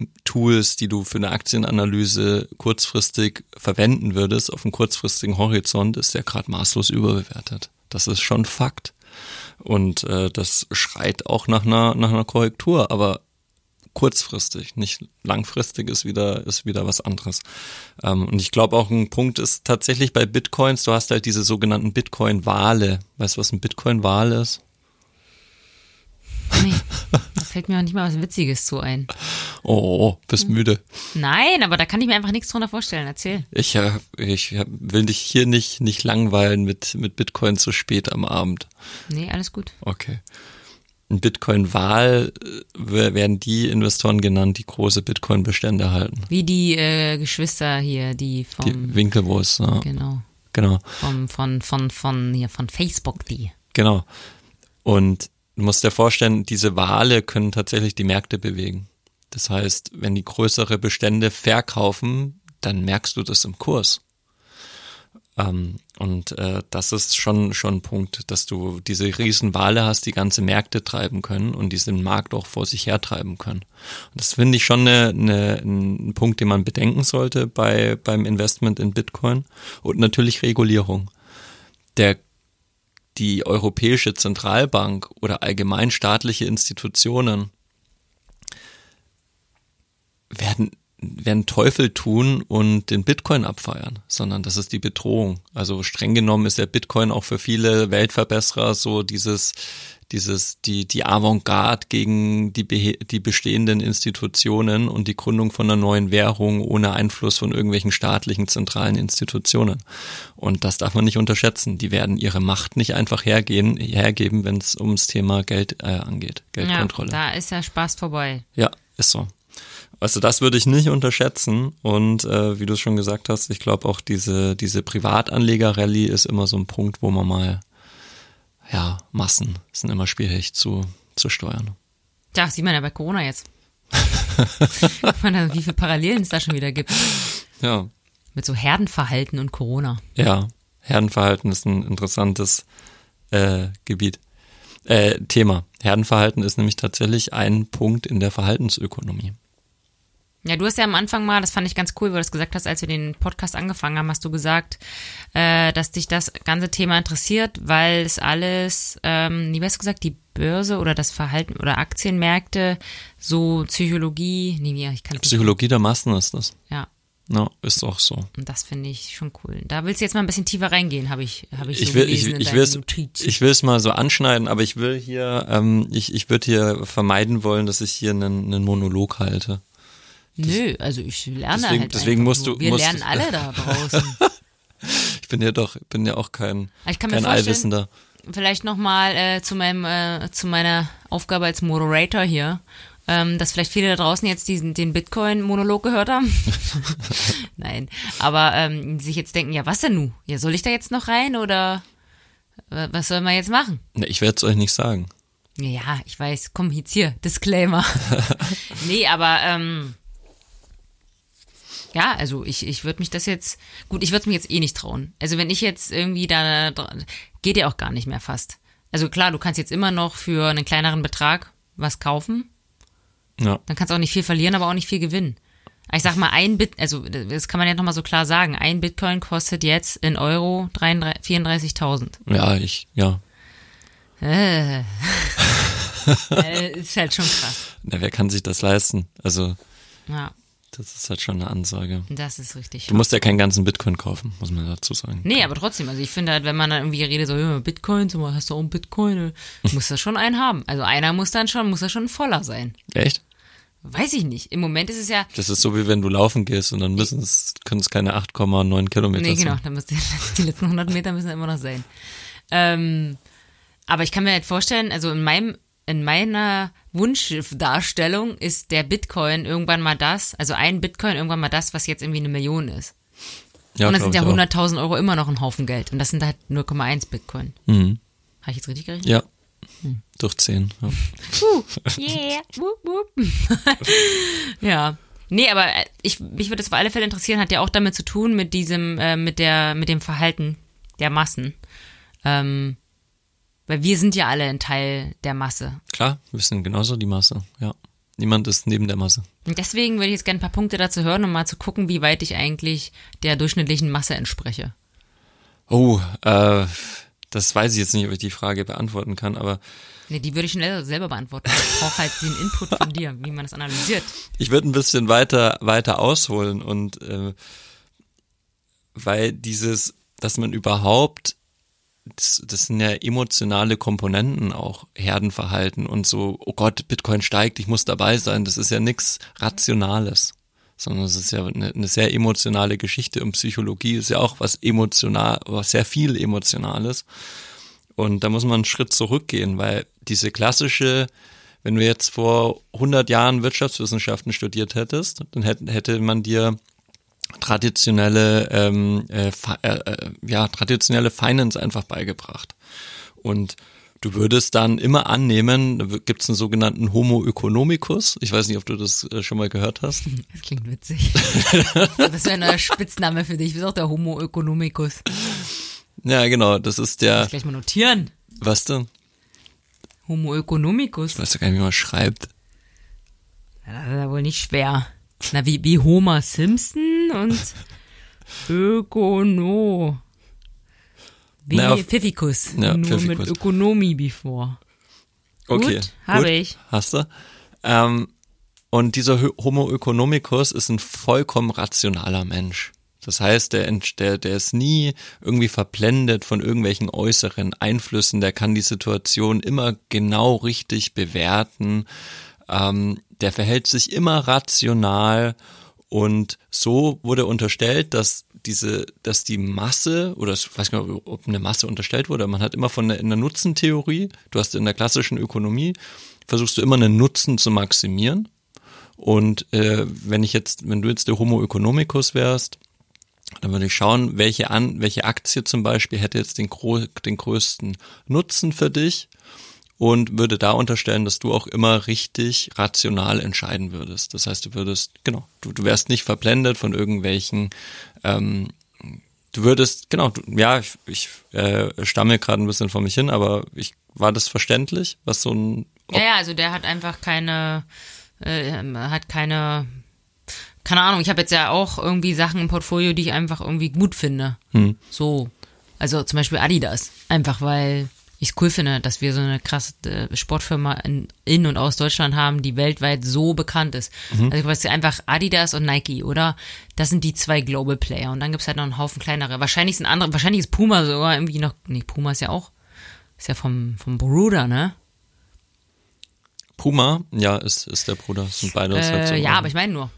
Standard-Tools, die du für eine Aktienanalyse kurzfristig verwenden würdest, auf einem kurzfristigen Horizont, ist der gerade maßlos überbewertet. Das ist schon Fakt. Und äh, das schreit auch nach einer, nach einer Korrektur, aber kurzfristig, nicht langfristig ist wieder, ist wieder was anderes. Ähm, und ich glaube auch ein Punkt ist tatsächlich bei Bitcoins, du hast halt diese sogenannten Bitcoin-Wale. Weißt du, was ein Bitcoin-Wal ist? Nee, da fällt mir auch nicht mal was Witziges zu ein. Oh, bist müde. Nein, aber da kann ich mir einfach nichts drunter vorstellen. Erzähl. Ich, äh, ich will dich hier nicht, nicht langweilen mit, mit Bitcoin zu spät am Abend. Nee, alles gut. Okay. Ein Bitcoin-Wahl äh, werden die Investoren genannt, die große Bitcoin-Bestände halten. Wie die äh, Geschwister hier, die vom, Die Winkelwurst, ja. genau, genau. vom, von, von, von, hier, von Facebook, die. Genau. Und du musst dir vorstellen, diese Wale können tatsächlich die Märkte bewegen. Das heißt, wenn die größere Bestände verkaufen, dann merkst du das im Kurs. Ähm, und äh, das ist schon schon ein Punkt, dass du diese riesen Wale hast, die ganze Märkte treiben können und diesen Markt auch vor sich her treiben können. Und das finde ich schon eine, eine, ein Punkt, den man bedenken sollte bei beim Investment in Bitcoin und natürlich Regulierung. Der die Europäische Zentralbank oder allgemein staatliche Institutionen werden, werden Teufel tun und den Bitcoin abfeiern, sondern das ist die Bedrohung. Also streng genommen ist der Bitcoin auch für viele Weltverbesserer so dieses, dieses, die, die Avantgarde gegen die, die bestehenden Institutionen und die Gründung von einer neuen Währung ohne Einfluss von irgendwelchen staatlichen zentralen Institutionen. Und das darf man nicht unterschätzen. Die werden ihre Macht nicht einfach hergehen, hergeben, wenn es ums Thema Geld äh, angeht, Ja, Geldkontrolle. da ist ja Spaß vorbei. Ja, ist so. Also das würde ich nicht unterschätzen und äh, wie du es schon gesagt hast, ich glaube auch diese diese Privatanleger-Rallye ist immer so ein Punkt, wo man mal ja Massen sind immer schwierig zu zu steuern. Tja, sieht man ja bei Corona jetzt. Dann, wie viele Parallelen es da schon wieder gibt. Ja, Mit so Herdenverhalten und Corona. ja, Herdenverhalten ist ein interessantes äh, Gebiet. Äh, Thema. Herdenverhalten ist nämlich tatsächlich ein Punkt in der Verhaltensökonomie. Ja, du hast ja am Anfang mal, das fand ich ganz cool, weil du das gesagt hast, als wir den Podcast angefangen haben, hast du gesagt, äh, dass dich das ganze Thema interessiert, weil es alles, ähm, wie hast du gesagt, die Börse oder das Verhalten oder Aktienmärkte, so Psychologie, nee, wie, ich kann es nicht. Psychologie der Massen ist das. Ja, Ja, ist auch so. und das finde ich schon cool. Da willst du jetzt mal ein bisschen tiefer reingehen, habe ich, habe ich so ich will, ich, gelesen ich Notizen. ich will es mal so anschneiden, aber ich will hier, ähm, ich, ich würde hier vermeiden wollen, dass ich hier einen, einen Monolog halte. Nö, also ich lerne deswegen- halt deswegen musst du- Wir musst- lernen alle da draußen. Ich bin ja doch, bin ja auch kein, Ich kann kein Allwissender. vielleicht nochmal äh, zu meinem, äh, zu meiner Aufgabe als Moderator hier, ähm, dass vielleicht viele da draußen jetzt diesen, den Bitcoin-Monolog gehört haben. Nein, aber ähm, sich jetzt denken, ja, was denn nu? Ja, soll ich da jetzt noch rein oder was soll man jetzt machen? Ne, ich werde es euch nicht sagen. Ja, ich weiß, komm jetzt hier, Disclaimer. nee, aber ähm, ja, also ich, ich würde mich das jetzt, gut, ich würde es mir jetzt eh nicht trauen. Also wenn ich jetzt irgendwie da, geht ja auch gar nicht mehr fast. Also klar, du kannst jetzt immer noch für einen kleineren Betrag was kaufen, Ja, dann kannst du auch nicht viel verlieren, aber auch nicht viel gewinnen. Ich sag mal, ein Bit, also das kann man ja nochmal so klar sagen, ein Bitcoin kostet jetzt in Euro 33 34.000. ja, ich, ja. Äh, ist halt schon krass. Na, wer kann sich das leisten? Also, Ja, das ist halt schon eine Ansage. das ist richtig. Du musst ja keinen ganzen Bitcoin kaufen, muss man dazu sagen. Nee, aber trotzdem, also ich finde halt, wenn man dann irgendwie redet, so, ja, Bitcoin, so, hast du auch einen Bitcoin, äh, muss das schon einen haben. Also einer muss dann schon, muss das schon voller sein. Echt? Weiß ich nicht. Im Moment ist es ja. Das ist so wie wenn du laufen gehst und dann müssen es, können es keine 8,9 Kilometer Nee, sein. genau. Dann müssen die, die letzten 100 Meter müssen immer noch sein. Ähm, aber ich kann mir halt vorstellen, also in meinem, in meiner Wunschdarstellung ist der Bitcoin irgendwann mal das, also ein Bitcoin irgendwann mal das, was jetzt irgendwie eine Million ist. Ja, und das sind ja glaub ich auch. 100.000 Euro immer noch ein Haufen Geld. Und das sind halt 0,1 Bitcoin. Mhm. Habe ich jetzt richtig gerechnet? Ja. Hm. Durch 10. Ja. Puh, yeah, wup, wup. ja. Nee, aber äh, ich, mich würde es auf alle Fälle interessieren, hat ja auch damit zu tun mit diesem, äh, mit der, mit dem Verhalten der Massen. Ähm, weil wir sind ja alle ein Teil der Masse. Klar, wir sind genauso die Masse. Ja. Niemand ist neben der Masse. Und deswegen würde ich jetzt gerne ein paar Punkte dazu hören, um mal zu gucken, wie weit ich eigentlich der durchschnittlichen Masse entspreche. Oh, äh, das weiß ich jetzt nicht, ob ich die Frage beantworten kann, aber Nee, die würde ich schnell selber beantworten. Ich brauche halt den Input von dir, wie man das analysiert. ich würde ein bisschen weiter, weiter ausholen und äh, weil dieses, dass man überhaupt, das, das sind ja emotionale Komponenten auch, Herdenverhalten und so, oh Gott, Bitcoin steigt, ich muss dabei sein, das ist ja nichts Rationales, sondern es ist ja eine, eine sehr emotionale Geschichte und Psychologie ist ja auch was emotional, was sehr viel Emotionales. Und da muss man einen Schritt zurückgehen, weil diese klassische, wenn du jetzt vor 100 Jahren Wirtschaftswissenschaften studiert hättest, dann hätte, hätte man dir traditionelle, ähm, äh, äh, äh, ja, traditionelle Finance einfach beigebracht. Und du würdest dann immer annehmen, da gibt es einen sogenannten Homo economicus. Ich weiß nicht, ob du das äh, schon mal gehört hast. Das klingt witzig. Das wäre ein neuer Spitzname für dich. Du bist auch der Homo economicus. Ja, genau, das ist der, Gleich mal notieren. was denn? Homo economicus. Ich weiß gar nicht, wie man schreibt. Ja, Das ist ja wohl nicht schwer. Na, wie, wie Homer Simpson und Ökono. Wie Na, auf- Pfiffikus. Ja, Nur Pfiffikus. mit Ökonomie bevor. Okay, Gut, habe ich. Hast du? Ähm, und dieser Ho- Homo economicus ist ein vollkommen rationaler Mensch. Das heißt, der, der, der ist nie irgendwie verblendet von irgendwelchen äußeren Einflüssen. Der kann die Situation immer genau richtig bewerten. Ähm, der verhält sich immer rational und so wurde unterstellt, dass diese, dass die Masse, oder ich weiß gar nicht, ob eine Masse unterstellt wurde, man hat immer von der, in der Nutzentheorie, du hast in der klassischen Ökonomie, versuchst du immer einen Nutzen zu maximieren. Und äh, wenn ich jetzt, wenn du jetzt der Homo economicus wärst, dann würde ich schauen, welche an, welche Aktie zum Beispiel hätte jetzt den, den größten Nutzen für dich und würde da unterstellen, dass du auch immer richtig rational entscheiden würdest. Das heißt, du würdest, genau, du, du wärst nicht verblendet von irgendwelchen, ähm, du würdest, genau, du, ja, ich, ich äh, stamme gerade ein bisschen vor mich hin, aber ich war das verständlich, was so ein Ja, ja, also der hat einfach keine, äh, hat keine, keine Ahnung, ich habe jetzt ja auch irgendwie Sachen im Portfolio, die ich einfach irgendwie gut finde. Hm. So. Also zum Beispiel Adidas. Einfach weil ich es cool finde, dass wir so eine krasse äh, Sportfirma in, in und aus Deutschland haben, die weltweit so bekannt ist. Also ich weiß einfach Adidas und Nike, oder? Das sind die zwei Global Player. Und dann gibt's halt noch einen Haufen kleinere. Wahrscheinlich sind andere, wahrscheinlich ist Puma sogar irgendwie noch. Nee, Puma ist ja auch. Ist ja vom, vom Bruder, ne? Puma, ja, ist, ist der Bruder, das sind beide Äh, Herzogenaurach. ja, aber ich meine nur.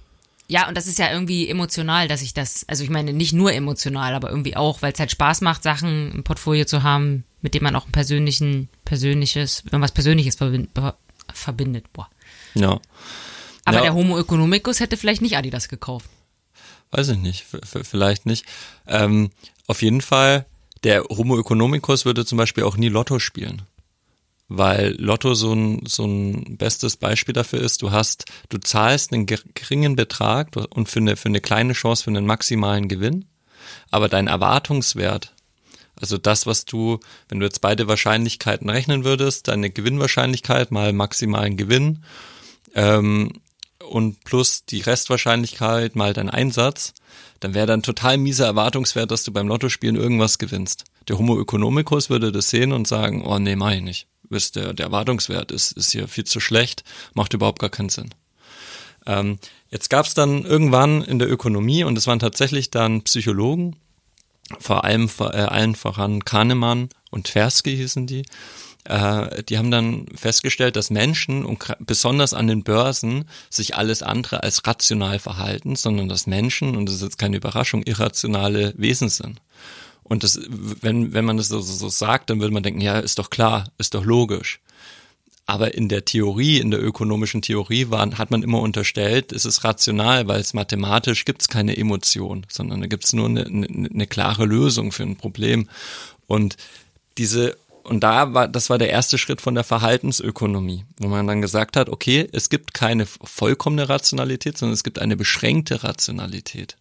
Ja, und das ist ja irgendwie emotional, dass ich das, also ich meine nicht nur emotional, aber irgendwie auch, weil es halt Spaß macht, Sachen im Portfolio zu haben, mit denen man auch ein persönlichen, persönliches, wenn man was Persönliches verbind, verbindet. Boah. Ja. Aber Ja. der Homo economicus hätte vielleicht nicht Adidas gekauft. Weiß ich nicht, vielleicht nicht. Ähm, auf jeden Fall, der Homo economicus würde zum Beispiel auch nie Lotto spielen. Weil Lotto so ein, so ein bestes Beispiel dafür ist, du hast, du zahlst einen ger- geringen Betrag und für eine, für eine kleine Chance für einen maximalen Gewinn, aber dein Erwartungswert, also das, was du, wenn du jetzt beide Wahrscheinlichkeiten rechnen würdest, deine Gewinnwahrscheinlichkeit mal maximalen Gewinn, ähm, und plus die Restwahrscheinlichkeit mal dein Einsatz, dann wäre dann total mieser Erwartungswert, dass du beim Lottospielen irgendwas gewinnst. Der Homo economicus würde das sehen und sagen, oh nee, mach ich nicht. Wisst, der, der Erwartungswert ist, ist hier viel zu schlecht, macht überhaupt gar keinen Sinn. Ähm, jetzt gab es dann irgendwann in der Ökonomie, und es waren tatsächlich dann Psychologen, vor allem vor, äh, allen voran Kahnemann und Tversky hießen die, äh, die haben dann festgestellt, dass Menschen und besonders an den Börsen sich alles andere als rational verhalten, sondern dass Menschen, und das ist jetzt keine Überraschung, irrationale Wesen sind. Und das, wenn, wenn man das so, so sagt, dann würde man denken, ja, ist doch klar, ist doch logisch. Aber in der Theorie, in der ökonomischen Theorie war, hat man immer unterstellt, es ist rational, weil es mathematisch gibt es keine Emotion, sondern da gibt es nur eine, eine, eine klare Lösung für ein Problem. Und diese und da war, das war der erste Schritt von der Verhaltensökonomie, wo man dann gesagt hat, okay, es gibt keine vollkommene Rationalität, sondern es gibt eine beschränkte Rationalität.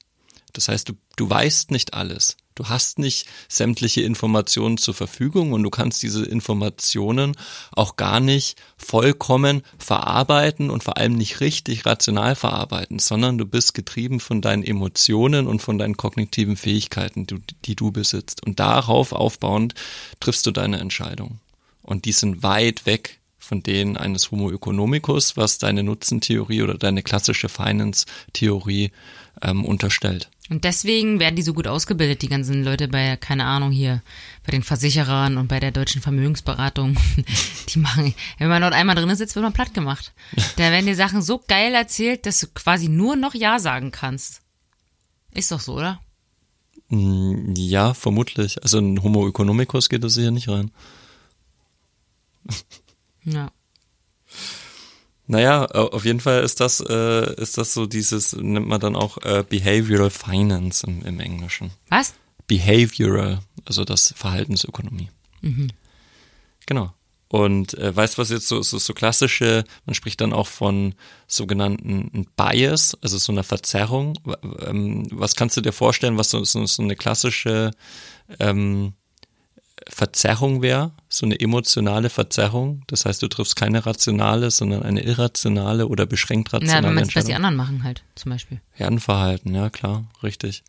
Das heißt, du, du weißt nicht alles. Du hast nicht sämtliche Informationen zur Verfügung und du kannst diese Informationen auch gar nicht vollkommen verarbeiten und vor allem nicht richtig rational verarbeiten, sondern du bist getrieben von deinen Emotionen und von deinen kognitiven Fähigkeiten, die, die du besitzt. Und darauf aufbauend triffst du deine Entscheidung. Und die sind weit weg von denen eines Homo economicus, was deine Nutzentheorie oder deine klassische Finance-Theorie ähm, unterstellt. Und deswegen werden die so gut ausgebildet, die ganzen Leute bei, keine Ahnung, hier, bei den Versicherern und bei der deutschen Vermögensberatung. Die machen, wenn man dort einmal drin sitzt, wird man platt gemacht. Da werden die Sachen so geil erzählt, dass du quasi nur noch Ja sagen kannst. Ist doch so, oder? Mm, ja, vermutlich. Also ein Homo economicus geht das hier nicht rein. Ja. Naja, auf jeden Fall ist das, äh, ist das so dieses, nennt man dann auch äh, Behavioral Finance im, im Englischen. Was? Behavioral, also das Verhaltensökonomie. Mhm. Genau. Und äh, weißt was jetzt so, so, so klassische, man spricht dann auch von sogenannten Bias, also so einer Verzerrung. Ähm, was kannst du dir vorstellen, was so, so, so eine klassische ähm, Verzerrung wäre, so eine emotionale Verzerrung. Das heißt, du triffst keine rationale, sondern eine irrationale oder beschränkt rationale Ja, wenn man Entscheidung. was die anderen machen halt, zum Beispiel. Herdenverhalten, ja klar, richtig.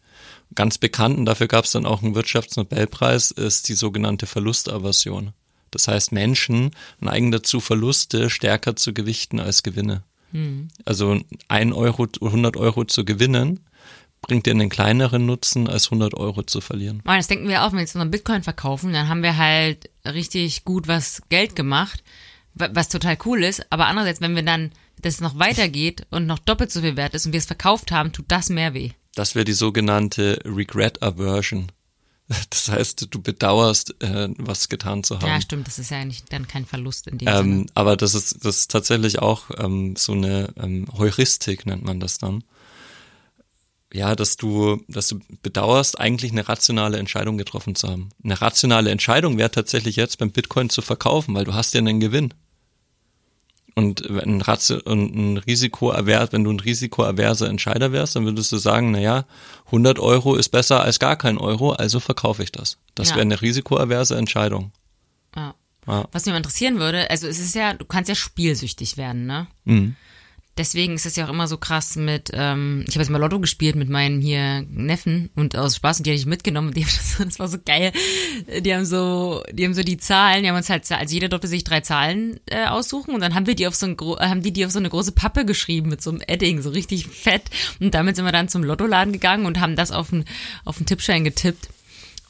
Ganz bekannt, und dafür gab es dann auch einen Wirtschaftsnobelpreis, ist die sogenannte Verlustaversion. Das heißt, Menschen neigen dazu, Verluste stärker zu gewichten als Gewinne. Hm. Also ein Euro, 100 Euro zu gewinnen, bringt dir einen kleineren Nutzen, als 100 Euro zu verlieren. Das denken wir auch, wenn wir jetzt unseren Bitcoin verkaufen, dann haben wir halt richtig gut was Geld gemacht, wa- was total cool ist. Aber andererseits, wenn wir dann das noch weitergeht und noch doppelt so viel wert ist und wir es verkauft haben, tut das mehr weh. Das wäre die sogenannte Regret Aversion. Das heißt, du bedauerst, äh, was getan zu haben. Ja, stimmt, das ist ja eigentlich dann kein Verlust in dem Sinne. Ähm, aber das ist, das ist tatsächlich auch ähm, so eine ähm, Heuristik, nennt man das dann. Ja, dass du, dass du bedauerst, eigentlich eine rationale Entscheidung getroffen zu haben. Eine rationale Entscheidung wäre tatsächlich jetzt beim Bitcoin zu verkaufen, weil du hast ja einen Gewinn. Und wenn ein, und ein Risikoavers, wenn du ein risikoaverser Entscheider wärst, dann würdest du sagen, na ja, 100 Euro ist besser als gar kein Euro, also verkaufe ich das. Das Ja. wäre eine risikoaverse Entscheidung. Ja. Ja. Was mich interessieren würde, also es ist ja, du kannst ja spielsüchtig werden, ne? Mhm. Deswegen ist es ja auch immer so krass mit, ähm, ich habe jetzt mal Lotto gespielt mit meinen hier Neffen und aus Spaß und die hatte ich mitgenommen die haben das, das war so geil. Die haben so, die haben so die Zahlen, die haben uns halt, also jeder durfte sich drei Zahlen äh, aussuchen und dann haben wir die auf so ein, äh, haben die die auf so eine große Pappe geschrieben mit so einem Edding, so richtig fett und damit sind wir dann zum Lottoladen gegangen und haben das auf einen, auf einen Tippschein getippt.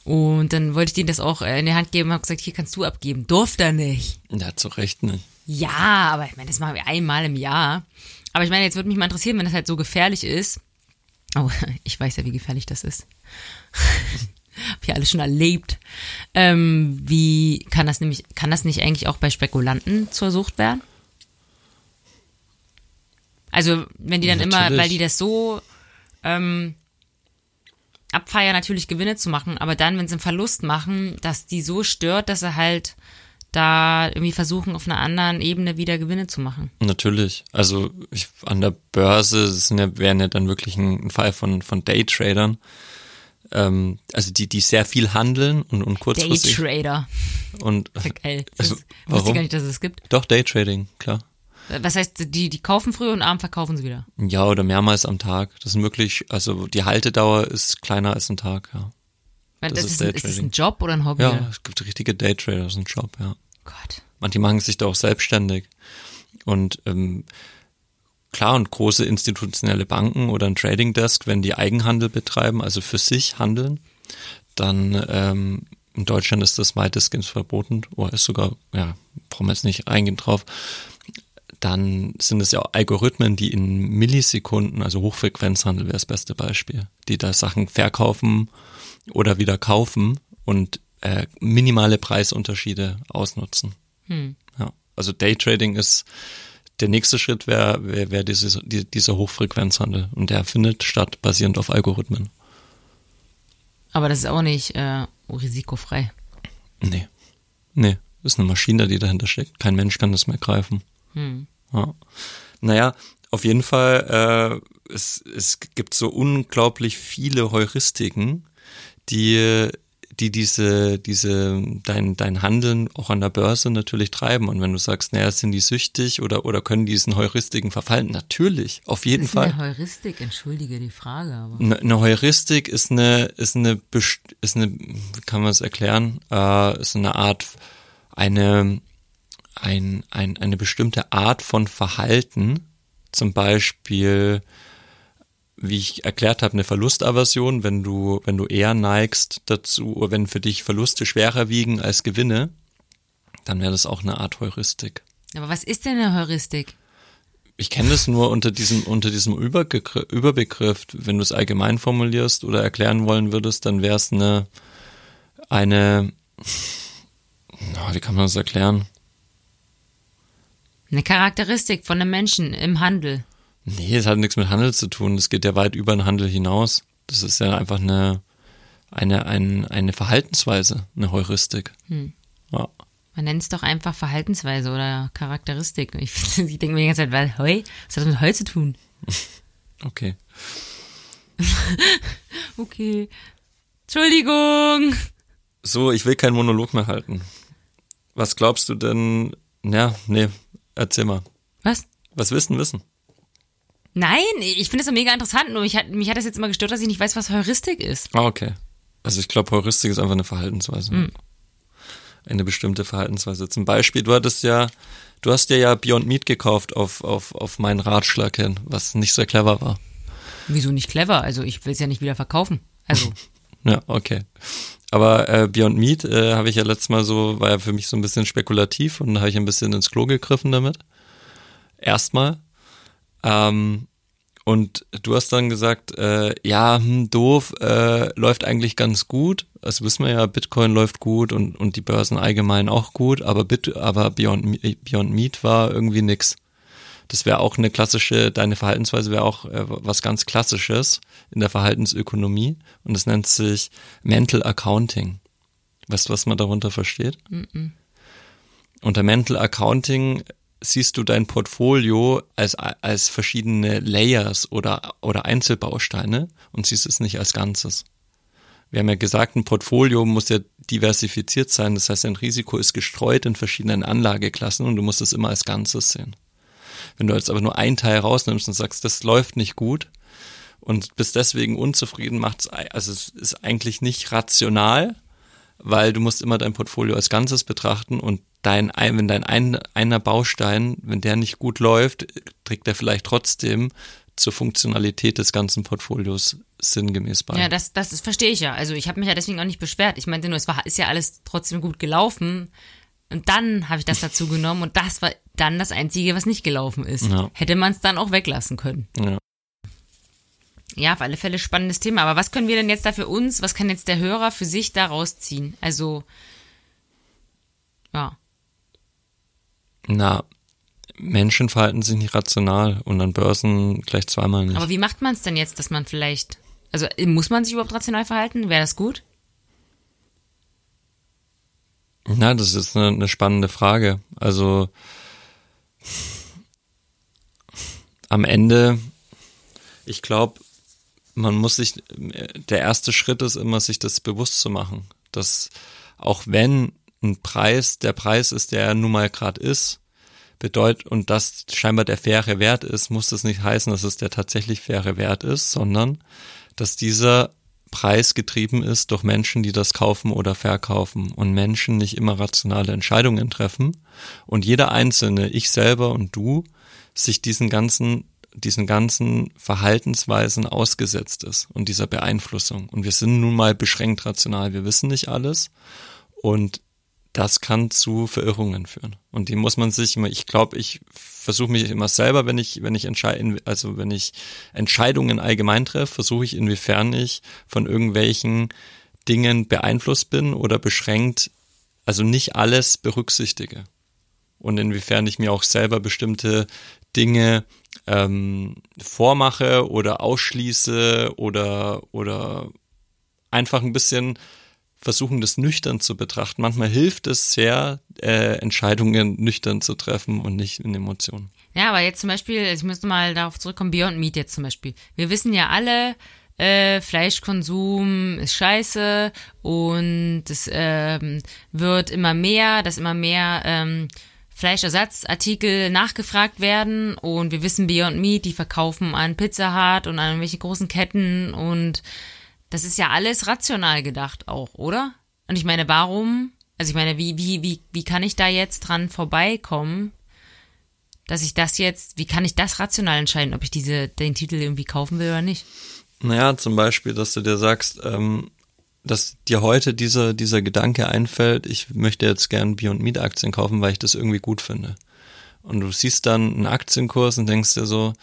Und dann wollte ich denen das auch äh, in die Hand geben und habe gesagt, hier kannst du abgeben. Durfte er nicht. Ja, zu Recht nicht. Ja, aber ich meine, das machen wir einmal im Jahr. Aber ich meine, jetzt würde mich mal interessieren, wenn das halt so gefährlich ist. Oh, ich weiß ja, wie gefährlich das ist. Hab ja alles schon erlebt. Ähm, wie kann das nämlich, kann das nicht eigentlich auch bei Spekulanten zur Sucht werden? Also, wenn die dann immer, Natürlich. weil die das so ähm, abfeiern, natürlich Gewinne zu machen, aber dann, wenn sie einen Verlust machen, dass die so stört, dass sie halt da irgendwie versuchen, auf einer anderen Ebene wieder Gewinne zu machen. Natürlich. Also ich, an der Börse sind ja, wären ja dann wirklich ein, ein Fall von, von Daytradern. Ähm, also die, die sehr viel handeln und, und kurzfristig. Daytrader. Und Geil. Das Also, wusste ich warum? gar nicht, dass es gibt. doch Daytrading, klar. Was heißt, die, die kaufen früh und abends verkaufen sie wieder? Ja, oder mehrmals am Tag. Das sind wirklich, also die Haltedauer ist kleiner als ein Tag, ja. Weil Das das, ist ist, ein, ist das ein Job oder ein Hobby? Ja, es gibt richtige Daytrader, das ist ein Job, ja. Gott. Manche machen sich da auch selbstständig. Und ähm, klar, und große institutionelle Banken oder ein Trading Desk, wenn die Eigenhandel betreiben, also für sich handeln, dann ähm, in Deutschland ist das weitestgehend verboten, oder ist sogar, ja, brauchen wir jetzt nicht eingehen drauf. Dann sind es ja auch Algorithmen, die in Millisekunden, also Hochfrequenzhandel wäre das beste Beispiel, die da Sachen verkaufen oder wieder kaufen und äh, minimale Preisunterschiede ausnutzen. Hm. Ja, also Daytrading ist der nächste Schritt wäre wär, wär dieses, die, dieser Hochfrequenzhandel und der findet statt basierend auf Algorithmen. Aber das ist auch nicht äh, risikofrei. Nee. Nee, das ist eine Maschine, die dahinter steckt. Kein Mensch kann das mehr greifen. Hm. Ja. Naja, auf jeden Fall, äh, es, es gibt so unglaublich viele Heuristiken, die die diese, diese, dein, dein Handeln auch an der Börse natürlich treiben. Und wenn du sagst, naja, sind die süchtig oder, oder können diesen Heuristiken verfallen? Natürlich, auf jeden Fall. Eine Heuristik, entschuldige die Frage, aber. Eine, eine Heuristik ist eine, ist eine, ist eine, wie kann man es erklären? Äh, ist eine Art, eine, ein, ein, eine bestimmte Art von Verhalten, zum Beispiel, wie ich erklärt habe, eine Verlustaversion, wenn du, wenn du eher neigst dazu, oder wenn für dich Verluste schwerer wiegen als Gewinne, dann wäre das auch eine Art Heuristik. Aber was ist denn eine Heuristik? Ich kenne das nur unter diesem, unter diesem Überbegriff, Überbegriff. Wenn du es allgemein formulierst oder erklären wollen würdest, dann wäre es eine, eine, wie kann man das erklären? Eine Charakteristik von einem Menschen im Handel. Nee, es hat nichts mit Handel zu tun. Es geht ja weit über den Handel hinaus. Das ist ja einfach eine, eine, eine, eine Verhaltensweise, eine Heuristik. Hm. Ja. Man nennt es doch einfach Verhaltensweise oder Charakteristik. Ich, ich denke mir die ganze Zeit, weil Heu, was hat das mit Heu zu tun? Okay. okay. Entschuldigung. So, ich will keinen Monolog mehr halten. Was glaubst du denn? Ja, nee, erzähl mal. Was? Was wissen wissen? Nein, ich finde es mega interessant, nur mich hat, mich hat das jetzt immer gestört, dass ich nicht weiß, was Heuristik ist. Ah, okay. Also ich glaube, Heuristik ist einfach eine Verhaltensweise. Mhm. Eine bestimmte Verhaltensweise. Zum Beispiel, du hattest ja, du hast dir ja Beyond Meat gekauft auf, auf, auf meinen Ratschlag hin, was nicht sehr clever war. Wieso nicht clever? Also ich will es ja nicht wieder verkaufen. Also. ja, okay. Aber äh, Beyond Meat äh, habe ich ja letztes Mal so, war ja für mich so ein bisschen spekulativ und habe ich ein bisschen ins Klo gegriffen damit. Erstmal. Ähm, und du hast dann gesagt, äh, ja, hm, doof, äh, läuft eigentlich ganz gut. Das wissen wir ja, Bitcoin läuft gut und, und die Börsen allgemein auch gut, aber, Bit, aber Beyond, Beyond Meat war irgendwie nix. Das wäre auch eine klassische, deine Verhaltensweise wäre auch äh, was ganz Klassisches in der Verhaltensökonomie und das nennt sich Mental Accounting. Weißt du, was man darunter versteht? Mm -mm. Unter Mental Accounting siehst du dein Portfolio als, als verschiedene Layers oder, oder Einzelbausteine und siehst es nicht als Ganzes. Wir haben ja gesagt, ein Portfolio muss ja diversifiziert sein. Das heißt, ein Risiko ist gestreut in verschiedenen Anlageklassen und du musst es immer als Ganzes sehen. Wenn du jetzt aber nur einen Teil rausnimmst und sagst, das läuft nicht gut und bist deswegen unzufrieden, macht's, also es ist eigentlich nicht rational, weil du musst immer dein Portfolio als Ganzes betrachten und dein, wenn dein ein, einer Baustein, wenn der nicht gut läuft, trägt der vielleicht trotzdem zur Funktionalität des ganzen Portfolios sinngemäß bei. Ja, das, das verstehe ich ja. Also ich habe mich ja deswegen auch nicht beschwert. Ich meinte nur, es war, ist ja alles trotzdem gut gelaufen. Und dann habe ich das dazu genommen und das war dann das Einzige, was nicht gelaufen ist. Ja. Hätte man es dann auch weglassen können. Ja. Ja, auf alle Fälle spannendes Thema. Aber was können wir denn jetzt da für uns, was kann jetzt der Hörer für sich da rausziehen? Also, ja. Na, Menschen verhalten sich nicht rational und an Börsen gleich zweimal nicht. Aber wie macht man es denn jetzt, dass man vielleicht, also muss man sich überhaupt rational verhalten? Wäre das gut? Na, das ist eine, eine spannende Frage. Also am Ende, ich glaube, man muss sich, der erste Schritt ist immer, sich das bewusst zu machen, dass auch wenn ein Preis der Preis ist, der er nun mal gerade ist, bedeutet und das scheinbar der faire Wert ist, muss das nicht heißen, dass es der tatsächlich faire Wert ist, sondern dass dieser Preis getrieben ist durch Menschen, die das kaufen oder verkaufen und Menschen nicht immer rationale Entscheidungen treffen und jeder Einzelne, ich selber und du, sich diesen ganzen diesen ganzen Verhaltensweisen ausgesetzt ist und dieser Beeinflussung. Und wir sind nun mal beschränkt rational. Wir wissen nicht alles. Und das kann zu Verirrungen führen. Und die muss man sich immer, ich glaube, ich versuche mich immer selber, wenn ich, wenn ich entscheide, also wenn ich Entscheidungen allgemein treffe, versuche ich, inwiefern ich von irgendwelchen Dingen beeinflusst bin oder beschränkt, also nicht alles berücksichtige. Und inwiefern ich mir auch selber bestimmte Dinge ähm, vormache oder ausschließe oder, oder einfach ein bisschen versuchen, das nüchtern zu betrachten. Manchmal hilft es sehr, äh, Entscheidungen nüchtern zu treffen und nicht in Emotionen. Ja, aber jetzt zum Beispiel, ich müsste mal darauf zurückkommen, Beyond Meat jetzt zum Beispiel. Wir wissen ja alle, äh, Fleischkonsum ist scheiße und es ähm, wird immer mehr, dass immer mehr ähm, Fleischersatzartikel nachgefragt werden und wir wissen Beyond Meat, die verkaufen an Pizza Hut und an irgendwelche großen Ketten und das ist ja alles rational gedacht auch, oder? Und ich meine, warum? Also ich meine, wie, wie, wie, wie kann ich da jetzt dran vorbeikommen, dass ich das jetzt, wie kann ich das rational entscheiden, ob ich diese, den Titel irgendwie kaufen will oder nicht? Naja, zum Beispiel, dass du dir sagst, ähm, dass dir heute dieser, dieser Gedanke einfällt, ich möchte jetzt gern Beyond Meat Aktien kaufen, weil ich das irgendwie gut finde. Und du siehst dann einen Aktienkurs und denkst dir so,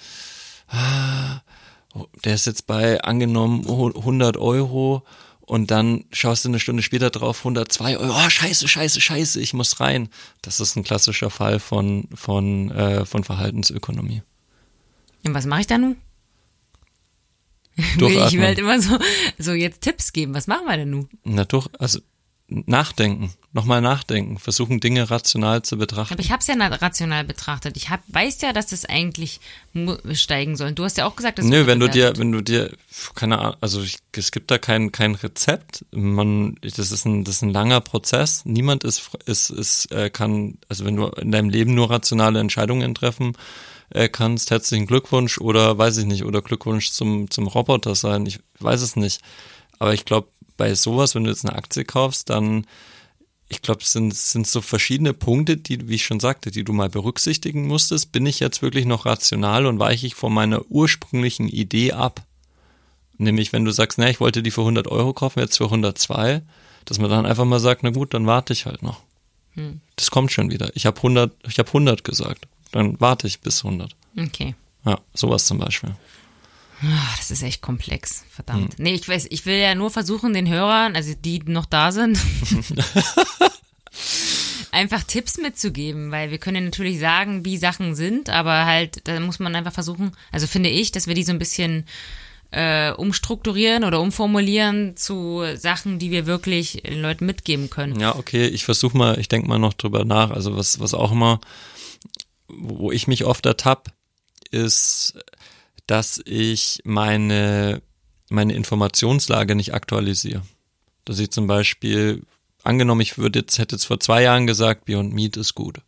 ah, der ist jetzt bei angenommen 100 Euro und dann schaust du eine Stunde später drauf 102 Euro. Oh, scheiße, scheiße, scheiße, ich muss rein. Das ist ein klassischer Fall von, von, äh, von Verhaltensökonomie. Und was mache ich da nun? ich will halt immer so, so jetzt Tipps geben. Was machen wir denn nun? Na doch, also nachdenken, nochmal nachdenken, versuchen Dinge rational zu betrachten. Aber ich habe es ja rational betrachtet. Ich hab, weiß ja, dass das eigentlich steigen soll. Du hast ja auch gesagt, dass Nö, wenn du dir, wenn du dir, keine Ahnung, also ich, es gibt da kein kein Rezept. Man, das ist ein das ist ein langer Prozess. Niemand ist ist ist äh, kann, also wenn du in deinem Leben nur rationale Entscheidungen treffen äh, kannst, herzlichen Glückwunsch oder weiß ich nicht oder Glückwunsch zum zum Roboter sein. Ich weiß es nicht. Aber ich glaube, bei sowas, wenn du jetzt eine Aktie kaufst, dann, ich glaube, es sind, sind so verschiedene Punkte, die, wie ich schon sagte, die du mal berücksichtigen musstest. Bin ich jetzt wirklich noch rational und weiche ich von meiner ursprünglichen Idee ab? Nämlich, wenn du sagst, na, ich wollte die für 100 Euro kaufen, jetzt für 102, dass man dann einfach mal sagt, na gut, dann warte ich halt noch. Hm. Das kommt schon wieder. Ich habe 100, ich habe 100 gesagt. Dann warte ich bis 100. Okay. Ja, sowas zum Beispiel. Ah, das ist echt komplex, verdammt. Hm. Nee, ich weiß, ich will ja nur versuchen, den Hörern, also die noch da sind, einfach Tipps mitzugeben, weil wir können natürlich sagen, wie Sachen sind, aber halt, da muss man einfach versuchen, also finde ich, dass wir die so ein bisschen äh, umstrukturieren oder umformulieren zu Sachen, die wir wirklich den Leuten mitgeben können. Ja, okay, ich versuche mal, ich denke mal noch drüber nach. Also was, was auch immer, wo ich mich oft ertappe, ist dass ich meine, meine Informationslage nicht aktualisiere. Dass ich zum Beispiel, angenommen, ich würde jetzt, hätte jetzt vor zwei Jahren gesagt, Beyond Meat ist gut.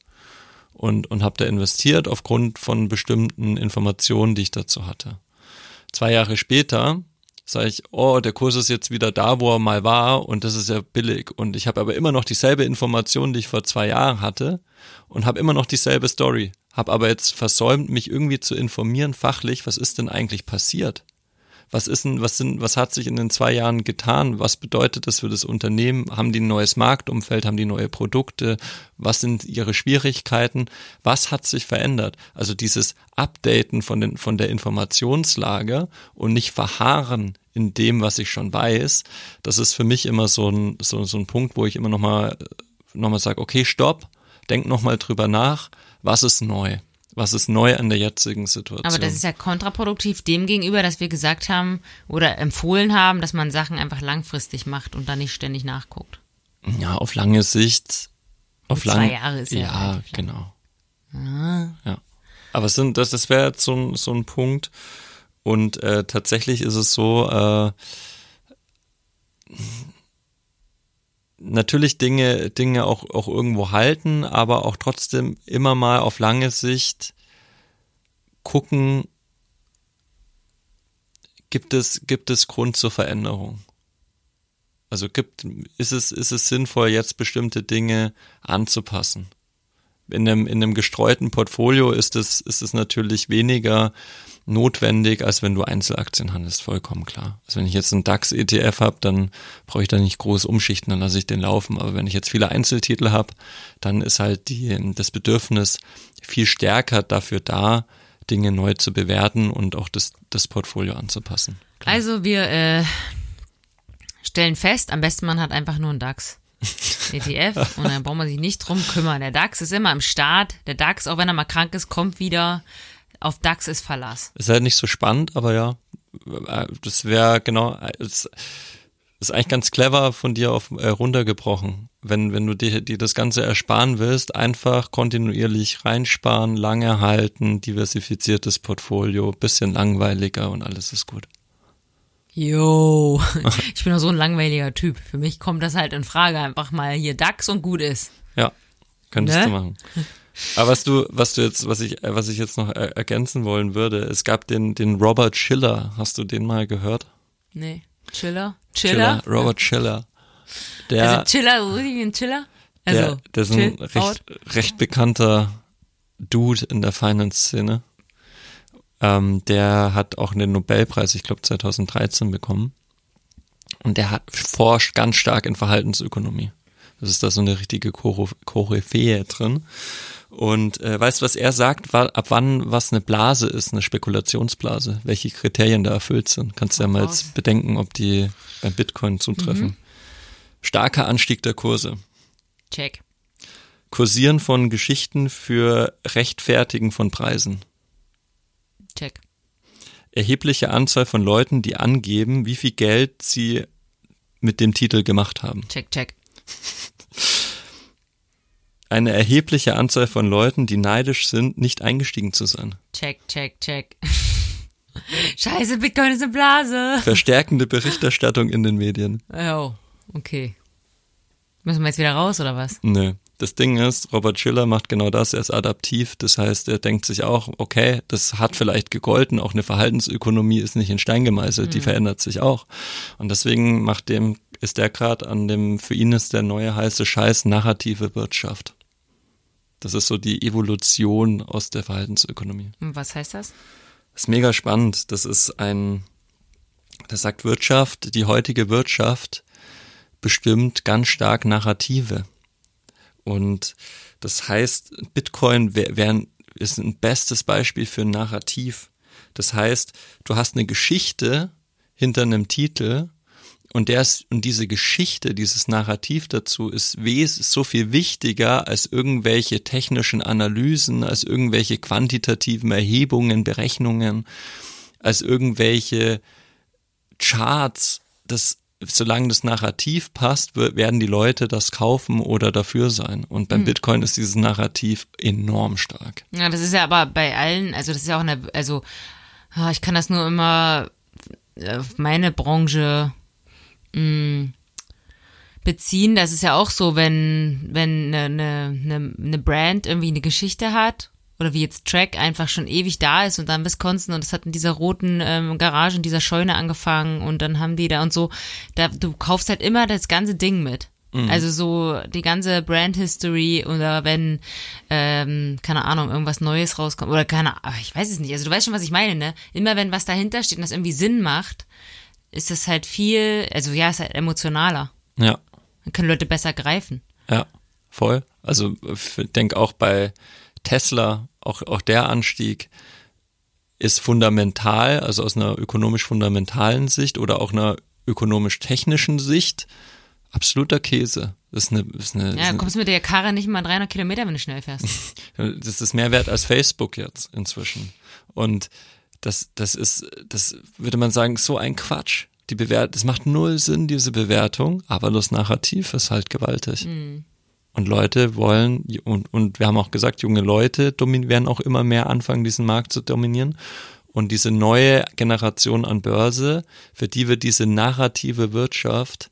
Und, und habe da investiert aufgrund von bestimmten Informationen, die ich dazu hatte. Zwei Jahre später sage ich, oh, der Kurs ist jetzt wieder da, wo er mal war und das ist ja billig. Und ich habe aber immer noch dieselbe Information, die ich vor zwei Jahren hatte und habe immer noch dieselbe Story habe aber jetzt versäumt, mich irgendwie zu informieren fachlich, was ist denn eigentlich passiert? Was ist denn, was sind, was hat sich in den zwei Jahren getan? Was bedeutet das für das Unternehmen? Haben die ein neues Marktumfeld? Haben die neue Produkte? Was sind ihre Schwierigkeiten? Was hat sich verändert? Also dieses Updaten von den, von der Informationslage und nicht verharren in dem, was ich schon weiß. Das ist für mich immer so ein, so, so ein Punkt, wo ich immer nochmal, nochmal sage, okay, stopp, denk nochmal drüber nach was ist neu? Was ist neu an der jetzigen Situation? Aber das ist ja kontraproduktiv dem gegenüber, dass wir gesagt haben oder empfohlen haben, dass man Sachen einfach langfristig macht und dann nicht ständig nachguckt. Ja, auf lange Sicht. Auf lange Zwei Jahre ist ja. Ja, genau. Ah. Ja. Aber es sind, das, das wäre jetzt so ein, so ein Punkt. Und äh, tatsächlich ist es so, äh, natürlich Dinge, Dinge auch, auch irgendwo halten, aber auch trotzdem immer mal auf lange Sicht gucken, gibt es, gibt es Grund zur Veränderung? Also gibt, ist es, ist es sinnvoll, jetzt bestimmte Dinge anzupassen? in einem, in einem gestreuten Portfolio ist es, ist es natürlich weniger notwendig, als wenn du Einzelaktien handelst, vollkommen klar. Also wenn ich jetzt einen DAX-ETF habe, dann brauche ich da nicht groß umschichten, dann lasse ich den laufen. Aber wenn ich jetzt viele Einzeltitel habe, dann ist halt die, das Bedürfnis viel stärker dafür da, Dinge neu zu bewerten und auch das, das Portfolio anzupassen. Klar. Also wir äh, stellen fest, am besten man hat einfach nur einen DAX. ETF und dann braucht man sich nicht drum kümmern. Der DAX ist immer am Start. Der DAX, auch wenn er mal krank ist, kommt wieder. Auf DAX ist Verlass. Ist halt nicht so spannend, aber ja, das wäre genau, das ist eigentlich ganz clever von dir auf äh, runtergebrochen. Wenn, wenn du dir, dir das Ganze ersparen willst, einfach kontinuierlich reinsparen, lange halten, diversifiziertes Portfolio, bisschen langweiliger und alles ist gut. Jo, ich bin doch so ein langweiliger Typ. Für mich kommt das halt in Frage, einfach mal hier DAX und gut ist. Ja, könntest ne? du machen. Aber was du, was du jetzt, was ich, was ich jetzt noch er ergänzen wollen würde, es gab den, den Robert Schiller. Hast du den mal gehört? Nee. Chiller? Chiller? Chiller Robert Schiller. Der, also Chiller, ein Chiller? Also, der, der ist ein recht, recht bekannter Dude in der Finance-Szene. Ähm, der hat auch einen Nobelpreis, ich glaube 2013 bekommen. Und der hat forscht ganz stark in Verhaltensökonomie. Das ist da so eine richtige Koryphäe drin. Und äh, weißt du, was er sagt, war, ab wann was eine Blase ist, eine Spekulationsblase, welche Kriterien da erfüllt sind? Kannst du ja mal jetzt bedenken, ob die beim Bitcoin zutreffen. Mhm. Starker Anstieg der Kurse. Check. Kursieren von Geschichten für Rechtfertigen von Preisen. Check. Erhebliche Anzahl von Leuten, die angeben, wie viel Geld sie mit dem Titel gemacht haben. Check, check. Eine erhebliche Anzahl von Leuten, die neidisch sind, nicht eingestiegen zu sein. Check, check, check. Scheiße, Bitcoin ist eine Blase. Verstärkende Berichterstattung in den Medien. Oh, okay. Müssen wir jetzt wieder raus oder was? Nö. Das Ding ist, Robert Schiller macht genau das, er ist adaptiv. Das heißt, er denkt sich auch, okay, das hat vielleicht gegolten, auch eine Verhaltensökonomie ist nicht in Stein gemeißelt, mhm. die verändert sich auch. Und deswegen macht dem, ist der gerade an dem, für ihn ist der neue heiße Scheiß narrative Wirtschaft. Das ist so die Evolution aus der Verhaltensökonomie. Was heißt das? Das ist mega spannend. Das ist ein, das sagt Wirtschaft, die heutige Wirtschaft bestimmt ganz stark Narrative. Und das heißt, Bitcoin wär, wär, ist ein bestes Beispiel für ein Narrativ. Das heißt, du hast eine Geschichte hinter einem Titel und der ist, und diese Geschichte, dieses Narrativ dazu ist, wes so viel wichtiger als irgendwelche technischen Analysen, als irgendwelche quantitativen Erhebungen, Berechnungen, als irgendwelche Charts. Das solange das Narrativ passt, werden die Leute das kaufen oder dafür sein. Und beim mhm. Bitcoin ist dieses Narrativ enorm stark. Ja, das ist ja aber bei allen, also das ist ja auch eine, also ah, ich kann das nur immer auf meine Branche mh, mm, beziehen. Das ist ja auch so, wenn, wenn eine, eine, eine Brand irgendwie eine Geschichte hat oder wie jetzt Track einfach schon ewig da ist und dann Wisconsin und es hat in dieser roten ähm, Garage, in dieser Scheune angefangen und dann haben die da und so, da du kaufst halt immer das ganze Ding mit. Mhm. Also so die ganze Brand History oder wenn, ähm, keine Ahnung, irgendwas Neues rauskommt oder keine Ahnung, ich weiß es nicht. Also du weißt schon, was ich meine, ne? Immer wenn was dahinter steht und das irgendwie Sinn macht, ist das halt viel, also ja, ist halt emotionaler. Ja. Dann können Leute besser greifen. Ja, voll. Also ich denke auch bei Tesla, auch, auch der Anstieg ist fundamental, also aus einer ökonomisch fundamentalen Sicht oder auch einer ökonomisch-technischen Sicht absoluter Käse. Das ist eine, das ist eine, ja, du kommst mit der Karre nicht mal 300 Kilometer, wenn du schnell fährst. das ist mehr wert als Facebook jetzt inzwischen. Und das, das ist, das würde man sagen, so ein Quatsch. Die Bewert, das macht null Sinn, diese Bewertung, aber das Narrativ ist halt gewaltig. Mhm. Und Leute wollen, und, und wir haben auch gesagt, junge Leute werden auch immer mehr anfangen, diesen Markt zu dominieren. Und diese neue Generation an Börse, für die wird diese narrative Wirtschaft,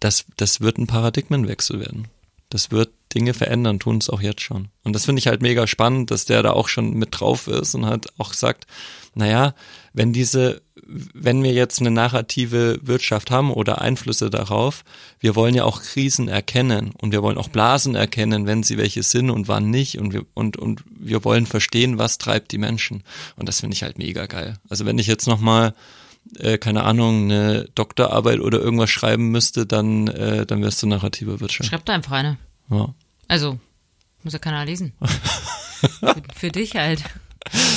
das, das wird ein Paradigmenwechsel werden. Das wird Dinge verändern, tun es auch jetzt schon. Und das finde ich halt mega spannend, dass der da auch schon mit drauf ist und halt auch sagt, naja, wenn diese, wenn wir jetzt eine narrative Wirtschaft haben oder Einflüsse darauf, wir wollen ja auch Krisen erkennen und wir wollen auch Blasen erkennen, wenn sie welche sind und wann nicht und wir, und, und wir wollen verstehen, was treibt die Menschen. Und das finde ich halt mega geil. Also wenn ich jetzt nochmal äh, keine Ahnung, eine Doktorarbeit oder irgendwas schreiben müsste, dann, äh, dann wärst du narrative Wirtschaft. Schreib da einfach eine. Ja. Also, muss ja keiner lesen. für, für dich halt.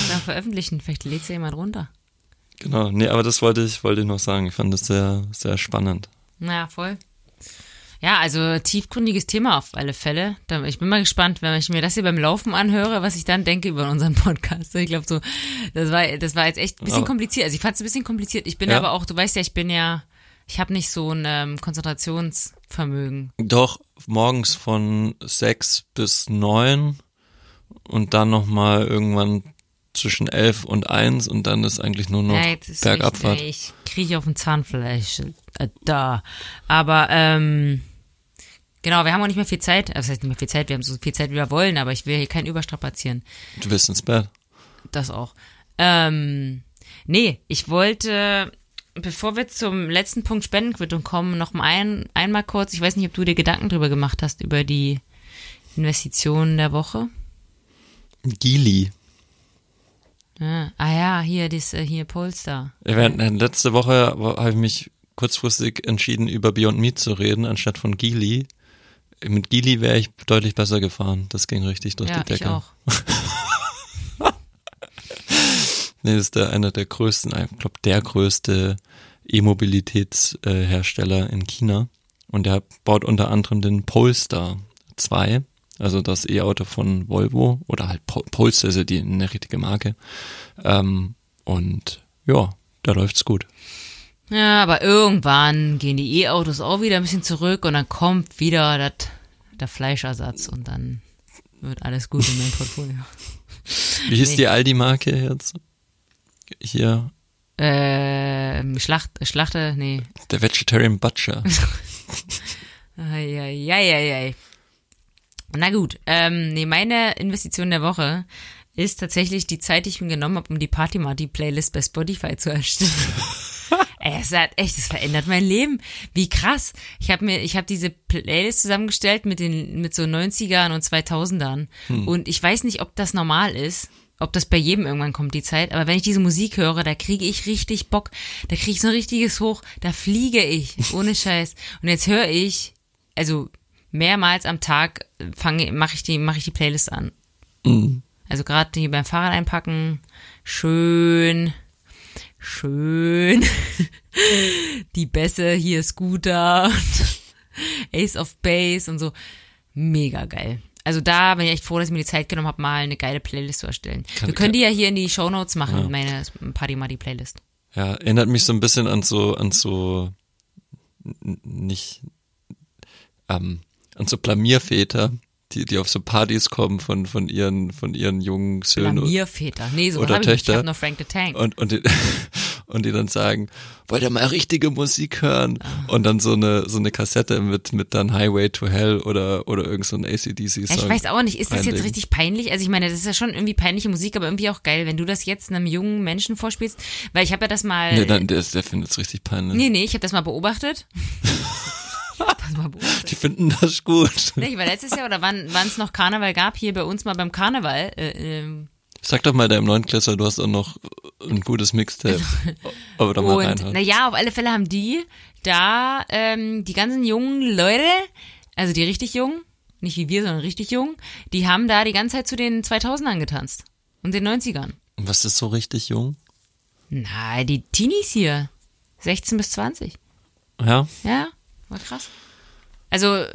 Dann veröffentlichen, vielleicht lädt ja jemand runter. Genau, nee, aber das wollte ich, wollte ich noch sagen. Ich fand das sehr, sehr spannend. Naja, voll. Ja, also tiefgründiges Thema auf alle Fälle. Ich bin mal gespannt, wenn ich mir das hier beim Laufen anhöre, was ich dann denke über unseren Podcast. Ich glaube so, das war, das war jetzt echt ein bisschen Aber- kompliziert. Also ich fand es ein bisschen kompliziert. Ich bin Ja. aber auch, du weißt ja, ich bin ja, ich habe nicht so ein ähm, Konzentrationsvermögen. Doch, morgens von sechs bis neun und dann nochmal irgendwann zwischen elf und eins und dann ist eigentlich nur noch Ja, jetzt ist Bergabfahrt. Ich, ich kriege auf den Zahnfleisch. Äh, da. Aber, ähm, genau, wir haben auch nicht mehr viel Zeit. Also, das heißt nicht mehr viel Zeit, wir haben so viel Zeit, wie wir wollen, aber ich will hier keinen überstrapazieren. Du willst ins Bett. Das auch. Ähm, nee, ich wollte, bevor wir zum letzten Punkt Spendenquittung kommen, noch mal ein, einmal kurz, ich weiß nicht, ob du dir Gedanken drüber gemacht hast, über die Investitionen der Woche. Gili. Ja. Ah ja, hier, das, äh, hier Polestar. Äh, Letzte Woche habe ich mich kurzfristig entschieden, über Beyond Meat zu reden, anstatt von Gili. Mit Gili wäre ich deutlich besser gefahren. Das ging richtig durch Ja, die ich Decke. auch. Nee, das ist der, einer der größten, ich glaube der größte E-Mobilitätshersteller in China. Und der baut unter anderem den Polestar 2, also das E-Auto von Volvo oder halt Pol- Polestar ist ja die eine richtige Marke. Ähm, und ja, da läuft's gut. Ja, aber irgendwann gehen die E-Autos auch wieder ein bisschen zurück und dann kommt wieder dat, der Fleischersatz und dann wird alles gut in meinem Portfolio. Wie hieß Nee. die Aldi-Marke jetzt? Hier, Ähm, Schlacht, Schlachte, nee. der Vegetarian Butcher. Eieieiei. Na gut, ähm, nee, meine Investition der Woche ist tatsächlich die Zeit, die ich mir genommen habe, um die Party Marty Playlist bei Spotify zu erstellen. Es hat echt, es verändert mein Leben. Wie krass. Ich habe mir, ich habe diese Playlist zusammengestellt mit den, mit so 90ern und 2000ern. Und ich weiß nicht, ob das normal ist. Ob das bei jedem irgendwann kommt, die Zeit. Aber wenn ich diese Musik höre, da kriege ich richtig Bock. Da kriege ich so ein richtiges Hoch. Da fliege ich. Ohne Scheiß. Und jetzt höre ich, also mehrmals am Tag fange, mache ich die, mache ich die Playlist an. Mhm. Also gerade die beim Fahrrad einpacken, schön, schön. die Bässe, hier Scooter, Ace of Base und so. Mega geil. Also da bin ich echt froh, dass ich mir die Zeit genommen habe, mal eine geile Playlist zu erstellen. Kann- Wir können die ja hier in die Shownotes machen, Ja. meine Party Muddy Playlist. Ja, erinnert mich so ein bisschen an so, an so, nicht, ähm, an so Blamierväter, die, die auf so Partys kommen von, von ihren, von ihren jungen Söhnen. Blamierväter. Nee, so oder ich nicht. Ich Töchter. habe noch Frank the Tank. und, und, die, und die dann sagen, wollt ihr mal richtige Musik hören? Ah. Und dann so eine, so eine Kassette mit, mit dann Highway to Hell oder, oder irgend so ein ACDC-Song. Ja, ich weiß auch nicht, ist das jetzt richtig peinlich? Also ich meine, das ist ja schon irgendwie peinliche Musik, aber irgendwie auch geil, wenn du das jetzt einem jungen Menschen vorspielst, weil ich habe ja das mal Nee, dann, der, der findet es richtig peinlich. Nee, nee, ich habe das mal beobachtet. ich. Die finden das gut. Nee, weil letztes Jahr oder wann es noch Karneval gab, hier bei uns mal beim Karneval, äh, ähm, Sag doch mal deinem Neunklässler, du hast auch noch ein gutes Mixtape. Aber da mal Und naja, auf alle Fälle haben die da ähm, die ganzen jungen Leute, also die richtig jungen, nicht wie wir, sondern richtig jung, die haben da die ganze Zeit zu den 2000ern getanzt und den 90ern. Und Was ist so richtig jung? Na, die Teenies hier, 16 bis 20. Ja? Ja, war krass. Also,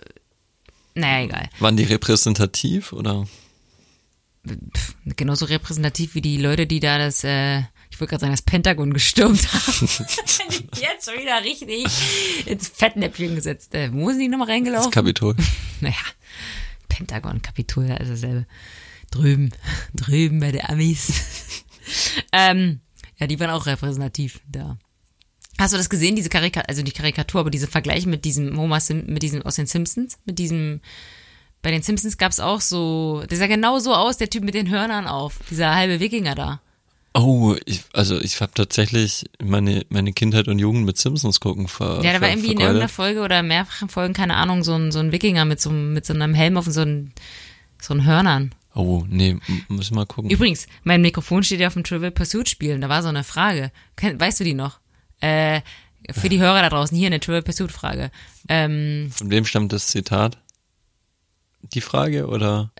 naja, egal. Waren die repräsentativ oder? Pff, genauso repräsentativ wie die Leute, die da das, äh, ich wollte gerade sagen, das Pentagon gestürmt haben. Jetzt schon wieder richtig ins Fettnäpfchen gesetzt. Äh, wo sind die nochmal Das reingelaufen? Kapitol. Naja, Pentagon, Kapitol, ja, ist dasselbe. Drüben, drüben bei der Amis. ähm, ja, die waren auch repräsentativ da. Hast du das gesehen, diese Karikatur, also die Karikatur, aber diese Vergleich mit diesem Homer Sim, mit diesem aus den Simpsons, mit diesem Bei den Simpsons gab's auch so, der sah genau so aus, der Typ mit den Hörnern auf, dieser halbe Wikinger da. Oh, ich, also ich habe tatsächlich meine, meine Kindheit und Jugend mit Simpsons gucken ver Ja, da war irgendwie in vergeudet. irgendeiner Folge oder mehrfachen Folgen, keine Ahnung, so ein, so ein Wikinger mit so, einem- mit so einem Helm auf und so ein, so ein Hörnern. Oh, nee, muss ich mal gucken. Übrigens, mein Mikrofon steht ja auf dem Trivial Pursuit Spielen. Da war so eine Frage. Weißt du die noch? Äh, für die Hörer da draußen hier eine Trivial Pursuit Frage. Ähm, Von wem stammt das Zitat? Die Frage oder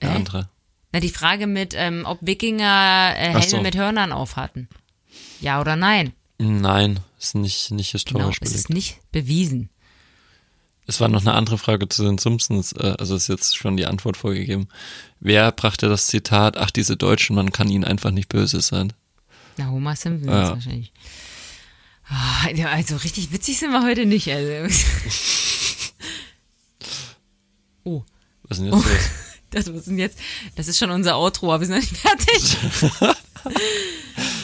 eine Äh? andere? na, die Frage mit, ähm, ob Wikinger äh, Helme so. mit Hörnern auf hatten. Ja oder nein? Nein, ist nicht, nicht Genau, historisch es belegt. ist nicht bewiesen. Es war noch eine andere Frage zu den Simpsons, äh, also ist jetzt schon die Antwort vorgegeben. Wer brachte das Zitat, ach, diese Deutschen, man kann ihnen einfach nicht böse sein? Na, Homer Simpson Ja. wahrscheinlich. Ah, also richtig witzig sind wir heute nicht. Also. oh, Was ist denn jetzt los? das, was ist jetzt? Das ist schon unser Outro, aber wir sind noch nicht fertig.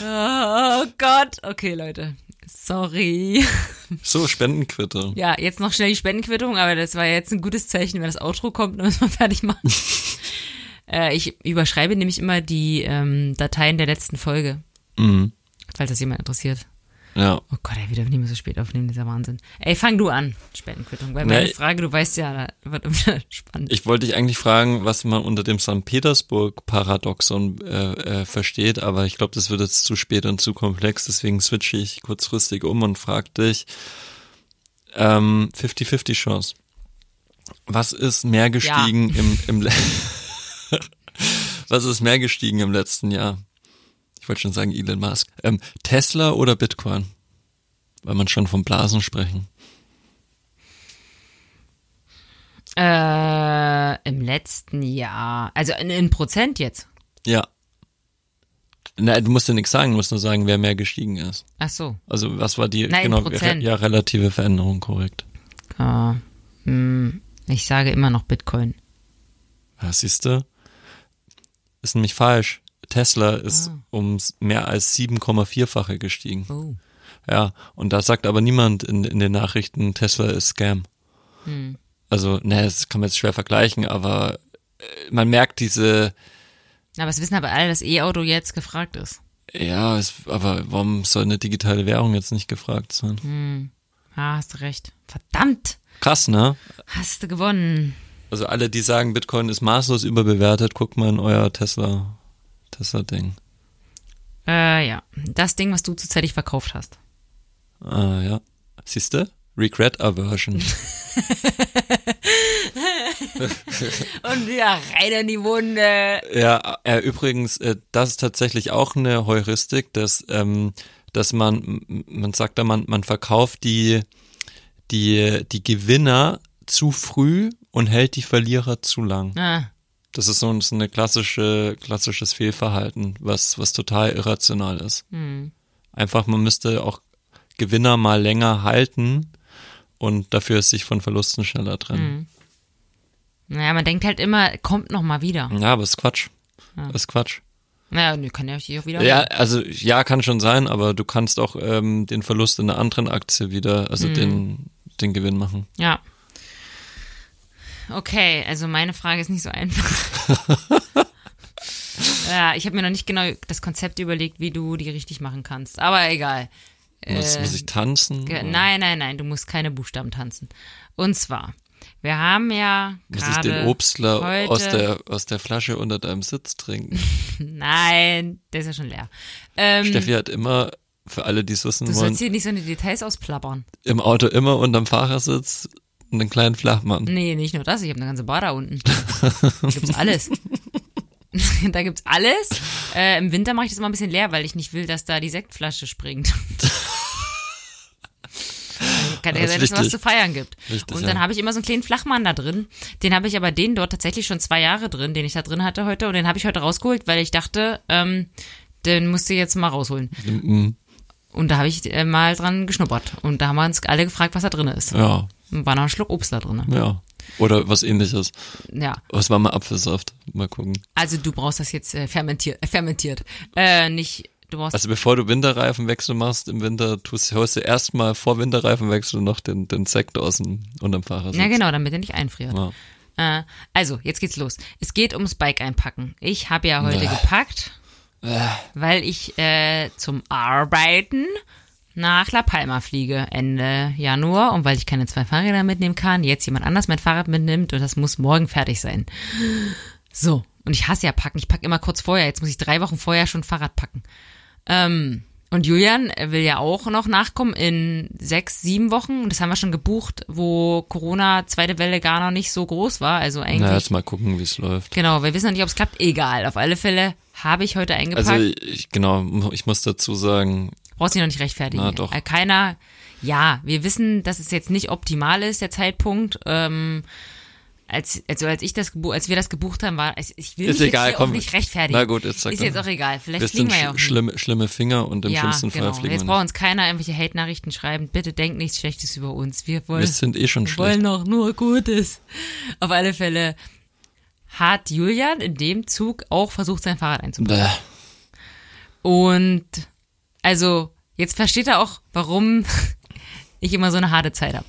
oh Gott. Okay, Leute. Sorry. So, Spendenquitte. Ja, jetzt noch schnell die Spendenquittung, aber das war jetzt ein gutes Zeichen, wenn das Outro kommt, dann müssen wir fertig machen. äh, ich überschreibe nämlich immer die ähm, Dateien der letzten Folge, Mhm. falls das jemand interessiert. Ja, Oh Gott, ey, wieder nicht mehr so spät aufnehmen, dieser Wahnsinn. Ey, fang du an, Spendenquittung, weil Nee. meine Frage, du weißt ja, da wird immer spannend. ich wollte dich eigentlich fragen, was man unter dem St. Petersburg-Paradoxon äh, äh, versteht, aber ich glaube, das wird jetzt zu spät und zu komplex, deswegen switche ich kurzfristig um und frag dich, ähm, 50-50 Chance. Was ist mehr gestiegen im, im Le- Was ist mehr gestiegen im letzten Jahr? Ich wollte schon sagen Elon Musk. Ähm, Tesla oder Bitcoin? Weil man schon vom Blasen sprechen. Äh, im letzten Jahr, also in, in Prozent jetzt. Ja. Na, du musst ja nichts sagen, du musst nur sagen, wer mehr gestiegen ist. Ach so. Also was war die Na, in genau Prozent. ja relative Veränderung korrekt? Ah, hm, ich sage immer noch Bitcoin. Ja, siehst du? Ist nämlich falsch. Tesla ist Ah. ums mehr als 7,4-fache gestiegen. Oh. Ja, und da sagt aber niemand in, in den Nachrichten, Tesla ist Scam. Hm. Also, ne, das kann man jetzt schwer vergleichen, aber äh, man merkt diese, Aber es wissen aber alle, dass E-Auto jetzt gefragt ist. ja, es, aber warum soll eine digitale Währung jetzt nicht gefragt sein? Ah, hast du recht. Verdammt! Krass, ne? Hast du gewonnen. Also alle, die sagen, Bitcoin ist maßlos überbewertet, guckt mal in euer Tesla, Tesla-Ding. Äh, ja. Das Ding, was du zuzeitig verkauft hast. Ah, ja. Siehst du? Regret Aversion. Und wieder rein in die Wunde. ja, äh, übrigens, äh, das ist tatsächlich auch eine Heuristik, dass, ähm, dass man, man sagt da, man, man verkauft die, die, die Gewinner zu früh und hält die Verlierer zu lang. Ah, Das ist so ein, so eine klassische, klassisches Fehlverhalten, was, was total irrational ist. hm. Einfach, man müsste auch Gewinner mal länger halten und dafür sich von Verlusten schneller trennen. Naja, man denkt halt immer, kommt noch mal wieder. Ja, aber ist Quatsch. Ist Quatsch. Naja, nö, kann ja auch wieder. Ja, also ja, kann schon sein, aber du kannst auch ähm, den Verlust in einer anderen Aktie wieder, also den, den Gewinn machen. Ja. Okay, also meine Frage ist nicht so einfach. ja, ich habe mir noch nicht genau das Konzept überlegt, wie du die richtig machen kannst. Aber egal. Muss, Äh, muss ich tanzen? Nein, nein, nein, du musst keine Buchstaben tanzen. Und zwar, wir haben ja Muss ich den Obstler heute, aus der, aus der Flasche unter deinem Sitz trinken? Nein, der ist ja schon leer. Ähm, Steffi hat immer, für alle, die es wissen du wollen, sollst hier nicht so eine Details ausplappern. im Auto immer unterm Fahrersitz einen kleinen Flachmann. Nee, nicht nur das, ich habe eine ganze Bar da unten. Da gibt's alles. da gibt's alles. Äh, Im Winter mache ich das immer ein bisschen leer, weil ich nicht will, dass da die Sektflasche springt. Kann ja sein, dass es was zu feiern gibt. Wichtig, und dann ja. habe ich immer so einen kleinen Flachmann da drin. Den habe ich aber den dort tatsächlich schon zwei Jahre drin, den ich da drin hatte heute. Und den habe ich heute rausgeholt, weil ich dachte, ähm, den musst du jetzt mal rausholen. Mhm. Und da habe ich äh, mal dran geschnuppert. Und da haben wir uns alle gefragt, was da drin ist. Ja, Und war noch ein Schluck Obst da drin. ja. Oder was ähnliches. Ja. Was war mal Apfelsaft? Mal gucken. Also du brauchst das jetzt äh, fermentiert. Äh, fermentiert. Äh, nicht, du brauchst. Also bevor du Winterreifenwechsel machst im Winter, tust, holst du erstmal vor Winterreifenwechsel noch den, den Sekt aus dem, unterm Fahrersitz. ja, genau, damit er nicht einfriert. Ja. Äh, also, jetzt geht's los. Es geht ums Bike einpacken. Ich habe ja heute Bäh. gepackt, Äh, weil ich äh, zum Arbeiten nach La Palma fliege Ende Januar und weil ich keine zwei Fahrräder mitnehmen kann, jetzt jemand anders mein Fahrrad mitnimmt und das muss morgen fertig sein. So, und ich hasse ja packen. Ich packe immer kurz vorher. Jetzt muss ich drei Wochen vorher schon Fahrrad packen. Ähm, und Julian will ja auch noch nachkommen in sechs, sieben Wochen. Das haben wir schon gebucht, wo Corona zweite Welle gar noch nicht so groß war. Also eigentlich. na, jetzt mal gucken, wie es läuft. Genau, wir wissen noch nicht, ob es klappt. Egal. Auf alle Fälle habe ich heute eingepackt. Also ich, genau, ich muss dazu sagen, Brauchst dich noch nicht rechtfertigen. Na, doch. Äh, Keiner, ja, wir wissen, dass es jetzt nicht optimal ist, der Zeitpunkt. Ähm, als, also als ich das als wir das gebucht haben, war es- ich will Ist mich egal, jetzt komm. auch nicht rechtfertigen. Na gut, Ist dann. jetzt auch egal. Vielleicht wir fliegen wir ja auch schlimme, schlimme Finger und im ja, schlimmsten genau. Fall fliegen Jetzt wir braucht uns keiner irgendwelche Hate-Nachrichten schreiben. Bitte denkt nichts Schlechtes über uns. Wir wollen, Wir sind eh schon wir schlecht. wollen doch nur Gutes. Auf alle Fälle hat Julian in dem Zug auch versucht, sein Fahrrad einzubauen. Bäh. Und also, jetzt versteht er auch, warum ich immer so eine harte Zeit habe.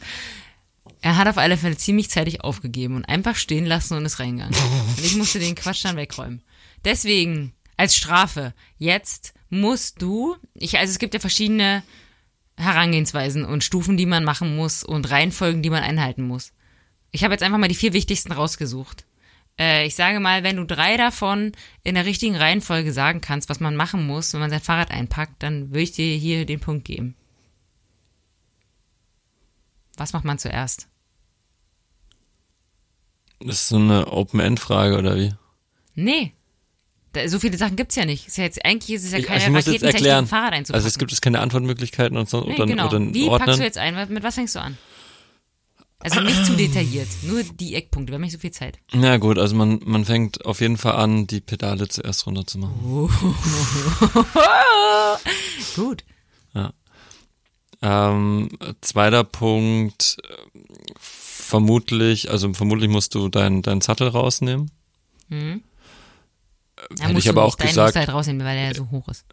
Er hat auf alle Fälle ziemlich zeitig aufgegeben und einfach stehen lassen und ist reingegangen. Und ich musste den Quatsch dann wegräumen. Deswegen, als Strafe, jetzt musst du, ich, also es gibt ja verschiedene Herangehensweisen und Stufen, die man machen muss und Reihenfolgen, die man einhalten muss. Ich habe jetzt einfach mal die vier wichtigsten rausgesucht. Äh, ich sage mal, wenn du drei davon in der richtigen Reihenfolge sagen kannst, was man machen muss, wenn man sein Fahrrad einpackt, dann würde ich dir hier den Punkt geben. Was macht man zuerst? Das ist so eine Open-End-Frage oder wie? Nee. Da, so viele Sachen gibt's ja nicht. Ist ja jetzt, eigentlich ist es ja keine ich muss jetzt Raketentechnik, erklären. ein Fahrrad einzupacken. Also es gibt es keine Antwortmöglichkeiten und so nee, oder, genau. oder Wie ordnen. packst du jetzt ein? Mit was fängst du an? Also nicht zu detailliert, nur die Eckpunkte. Wir haben nicht so viel Zeit. Na gut, also man, man fängt auf jeden Fall an, die Pedale zuerst runter zu machen. Gut. Ähm, zweiter Punkt, vermutlich, also vermutlich musst du deinen deinen Sattel rausnehmen. Hm. Da Hätte ich aber auch gesagt- musst halt rausnehmen, weil der so hoch ist.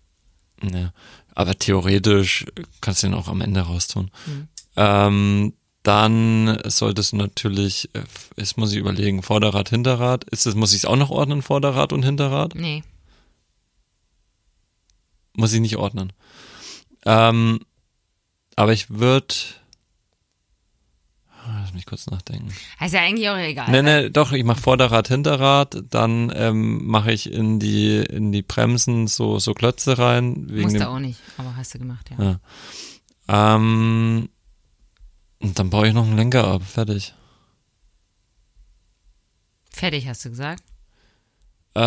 Ja. Aber theoretisch kannst du ihn auch am Ende raustun. Hm. Ähm, dann solltest du natürlich, äh, jetzt muss ich überlegen, Vorderrad, Hinterrad. Ist das, muss ich es auch noch ordnen, Vorderrad und Hinterrad? Nee. Muss ich nicht ordnen. Ähm, aber ich würde, lass mich kurz nachdenken. Ist ja eigentlich auch egal. Nee, nee, doch, ich mache Vorderrad, Hinterrad, dann ähm, mache ich in die in die Bremsen so so Klötze rein wegen Musst dem du auch nicht, aber hast du gemacht, ja. Ja. Ähm, und dann baue ich noch einen Lenker ab, fertig. Fertig, hast du gesagt. Äh,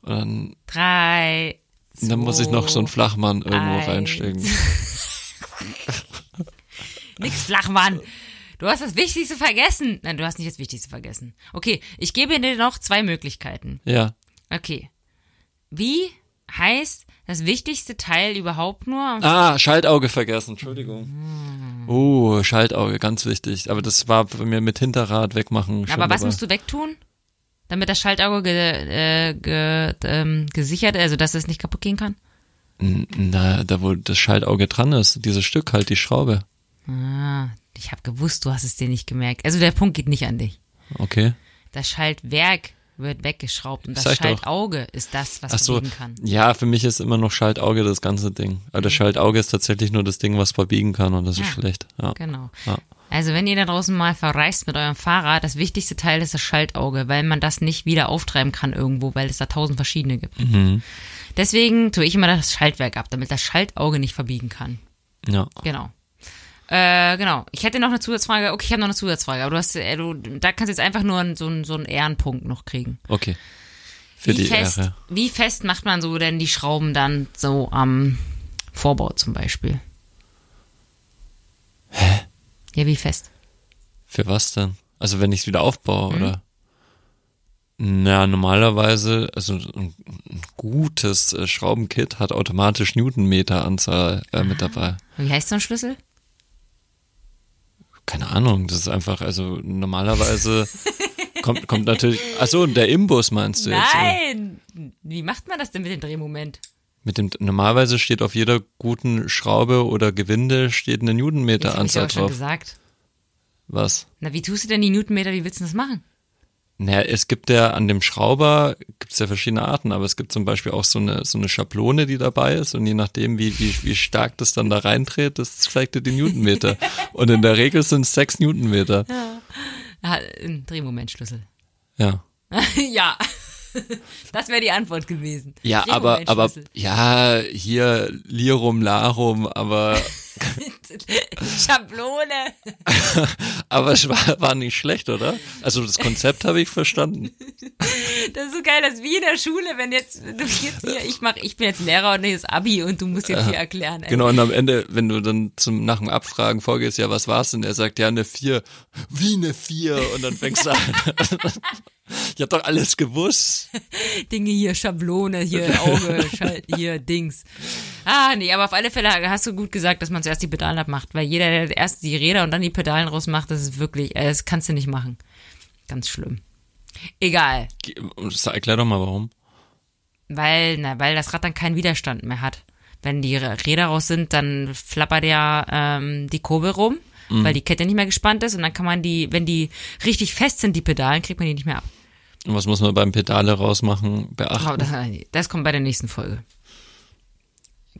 und dann, Drei. dann muss ich noch so einen zwei, Flachmann irgendwo eins. reinstecken. Nix Flachmann. Du hast das Wichtigste vergessen. Nein, du hast nicht das Wichtigste vergessen. Okay, ich gebe dir noch zwei Möglichkeiten. Ja, Okay. Wie heißt das wichtigste Teil überhaupt nur? Ah, Schaltauge vergessen, Entschuldigung. Oh, Schaltauge, ganz wichtig. Aber das war bei mir mit Hinterrad wegmachen. Aber was dabei. musst du wegtun? Damit das Schaltauge ge, äh, ge, ähm, gesichert, also dass es nicht kaputt gehen kann? Na, da wo das Schaltauge dran ist, dieses Stück halt, die Schraube. Ah, ich habe gewusst, du hast es dir nicht gemerkt. Also der Punkt geht nicht an dich. Okay. Das Schaltwerk wird weggeschraubt und das doch. Schaltauge ist das, was Ach so, verbiegen kann. ja, für mich ist immer noch Schaltauge das ganze Ding. Aber das Schaltauge ist tatsächlich nur das Ding, was verbiegen kann und das ist Mhm. Ja. schlecht. Ja. Genau. Ja. Also wenn ihr da draußen mal verreist mit eurem Fahrrad, das wichtigste Teil ist das Schaltauge, weil man das nicht wieder auftreiben kann irgendwo, weil es da tausend verschiedene gibt. Mhm. Deswegen tue ich immer das Schaltwerk ab, damit das Schaltauge nicht verbiegen kann. ja. Genau. Äh, genau. Ich hätte noch eine Zusatzfrage. Okay, ich habe noch eine Zusatzfrage, aber du hast, äh, du, da kannst du jetzt einfach nur so, einen, so einen Ehrenpunkt noch kriegen. Okay. Für wie die fest, Ehre. Wie fest macht man so denn die Schrauben dann so am Vorbau zum Beispiel? Hä? Ja, wie fest? Für was denn? Also wenn ich es wieder aufbaue, Mhm. oder? Na, normalerweise, also ein, ein gutes äh, Schraubenkit hat automatisch Newtonmeter-Anzahl äh, mit dabei. Wie heißt so ein Schlüssel? Keine Ahnung, das ist einfach, also normalerweise kommt, kommt natürlich, ach so, der Imbus meinst du jetzt? oder? Nein! Wie macht man das denn mit dem Drehmoment? Mit dem, normalerweise steht auf jeder guten Schraube oder Gewinde steht eine Jetzt hab ich Newtonmeter-Anzahl auch schon drauf. gesagt. Was? Na, wie tust du denn die Newtonmeter? Wie willst du das machen? Naja, es gibt ja an dem Schrauber gibt's ja verschiedene Arten, aber es gibt zum Beispiel auch so eine, so eine Schablone, die dabei ist und je nachdem, wie, wie, wie stark das dann da reindreht, das zeigt dir die Newtonmeter. und in der Regel sind es sechs Newtonmeter. Ah, Ein Drehmomentschlüssel. Ja. ja. Das wäre die Antwort gewesen. Ja, aber, aber, ja, hier Lirum Larum, aber, Schablone. aber es war, war nicht schlecht, oder? Also das Konzept habe ich verstanden. Das ist so geil, das ist wie in der Schule, wenn jetzt, du jetzt hier, ich mach, ich bin jetzt Lehrer und das Abi und du musst jetzt hier erklären. ey. Genau, und am Ende, wenn du dann zum, nach dem Abfragen vorgehst, ja, was war's denn? Er sagt, ja, eine vier. Wie eine vier? Und dann fängst du an. ich hab doch alles gewusst. Dinge hier, Schablone, hier Auge, hier Dings. Ah, nee, aber auf alle Fälle hast du gut gesagt, dass man zuerst die Pedalen abmacht, weil jeder, der erst die Räder und dann die Pedalen rausmacht, das ist wirklich, äh, das kannst du nicht machen. Ganz schlimm. Egal, Erklär doch mal, warum. weil, na, weil das Rad dann keinen Widerstand mehr hat. Wenn die Räder raus sind, dann flappert ja ähm, die Kurbel rum, weil die Kette nicht mehr gespannt ist und dann kann man die, wenn die richtig fest sind, die Pedalen, kriegt man die nicht mehr ab. Und was muss man beim Pedale rausmachen, beachten? Oh, das, das kommt bei der nächsten Folge.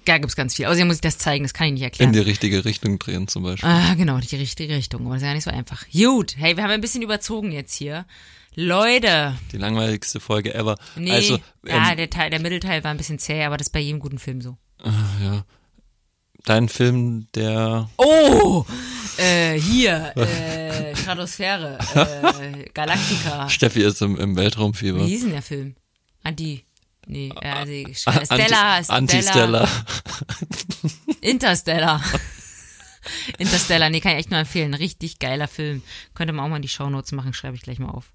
Da gibt's ganz viel. Außerdem muss ich das zeigen, das kann ich nicht In erklären. die richtige Richtung drehen zum Beispiel. Ah, genau, die richtige Richtung. Aber das ist ja nicht so einfach. Gut, hey, wir haben ein bisschen überzogen jetzt hier. Leute, Die langweiligste Folge ever. nee, Also, ja, ähm, der Teil, der Mittelteil war ein bisschen zäh, aber das ist bei jedem guten Film so. dein Film, der Oh, äh, hier, äh, Stratosphäre, äh, Galactica. Steffi ist im, im Weltraumfieber. Wie hieß denn der Film? Anti, nee, äh, also, Stella, Anti- Anti-Stellar. Interstellar. Interstellar, nee, kann ich echt nur empfehlen. Richtig geiler Film. Könnte man auch mal in die Shownotes machen, schreibe ich gleich mal auf.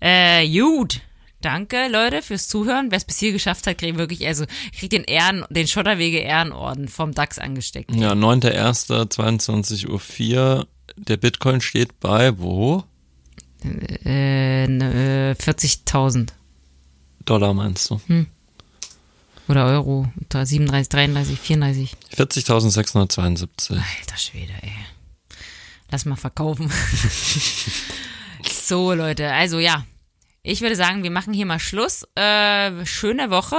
Äh, gut. Danke, Leute, fürs Zuhören. Wer es bis hier geschafft hat, kriegt wirklich, also, kriegt den Ehren, den Schotterwege Ehrenorden vom DAX angesteckt. Ja, 9.1.22.04 Uhr. Der Bitcoin steht bei wo? Äh, ne, äh, 40.000. Dollar meinst du? Oder Euro. Da 37, 33, 34. 40.672. Alter Schwede, ey. Lass mal verkaufen. so, Leute, also ja. Ich würde sagen, wir machen hier mal Schluss. Äh, schöne Woche.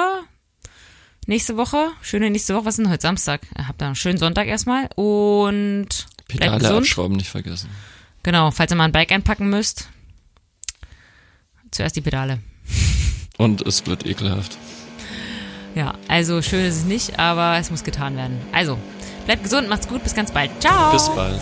Nächste Woche. Schöne nächste Woche. Was ist denn heute? Samstag. Habt einen schönen Sonntag erstmal. Und Pedale gesund. abschrauben nicht vergessen. Genau, falls ihr mal ein Bike einpacken müsst. Zuerst die Pedale. Und es wird ekelhaft. Ja, also schön ist es nicht, aber es muss getan werden. Also, bleibt gesund, macht's gut, bis ganz bald. Ciao. Bis bald.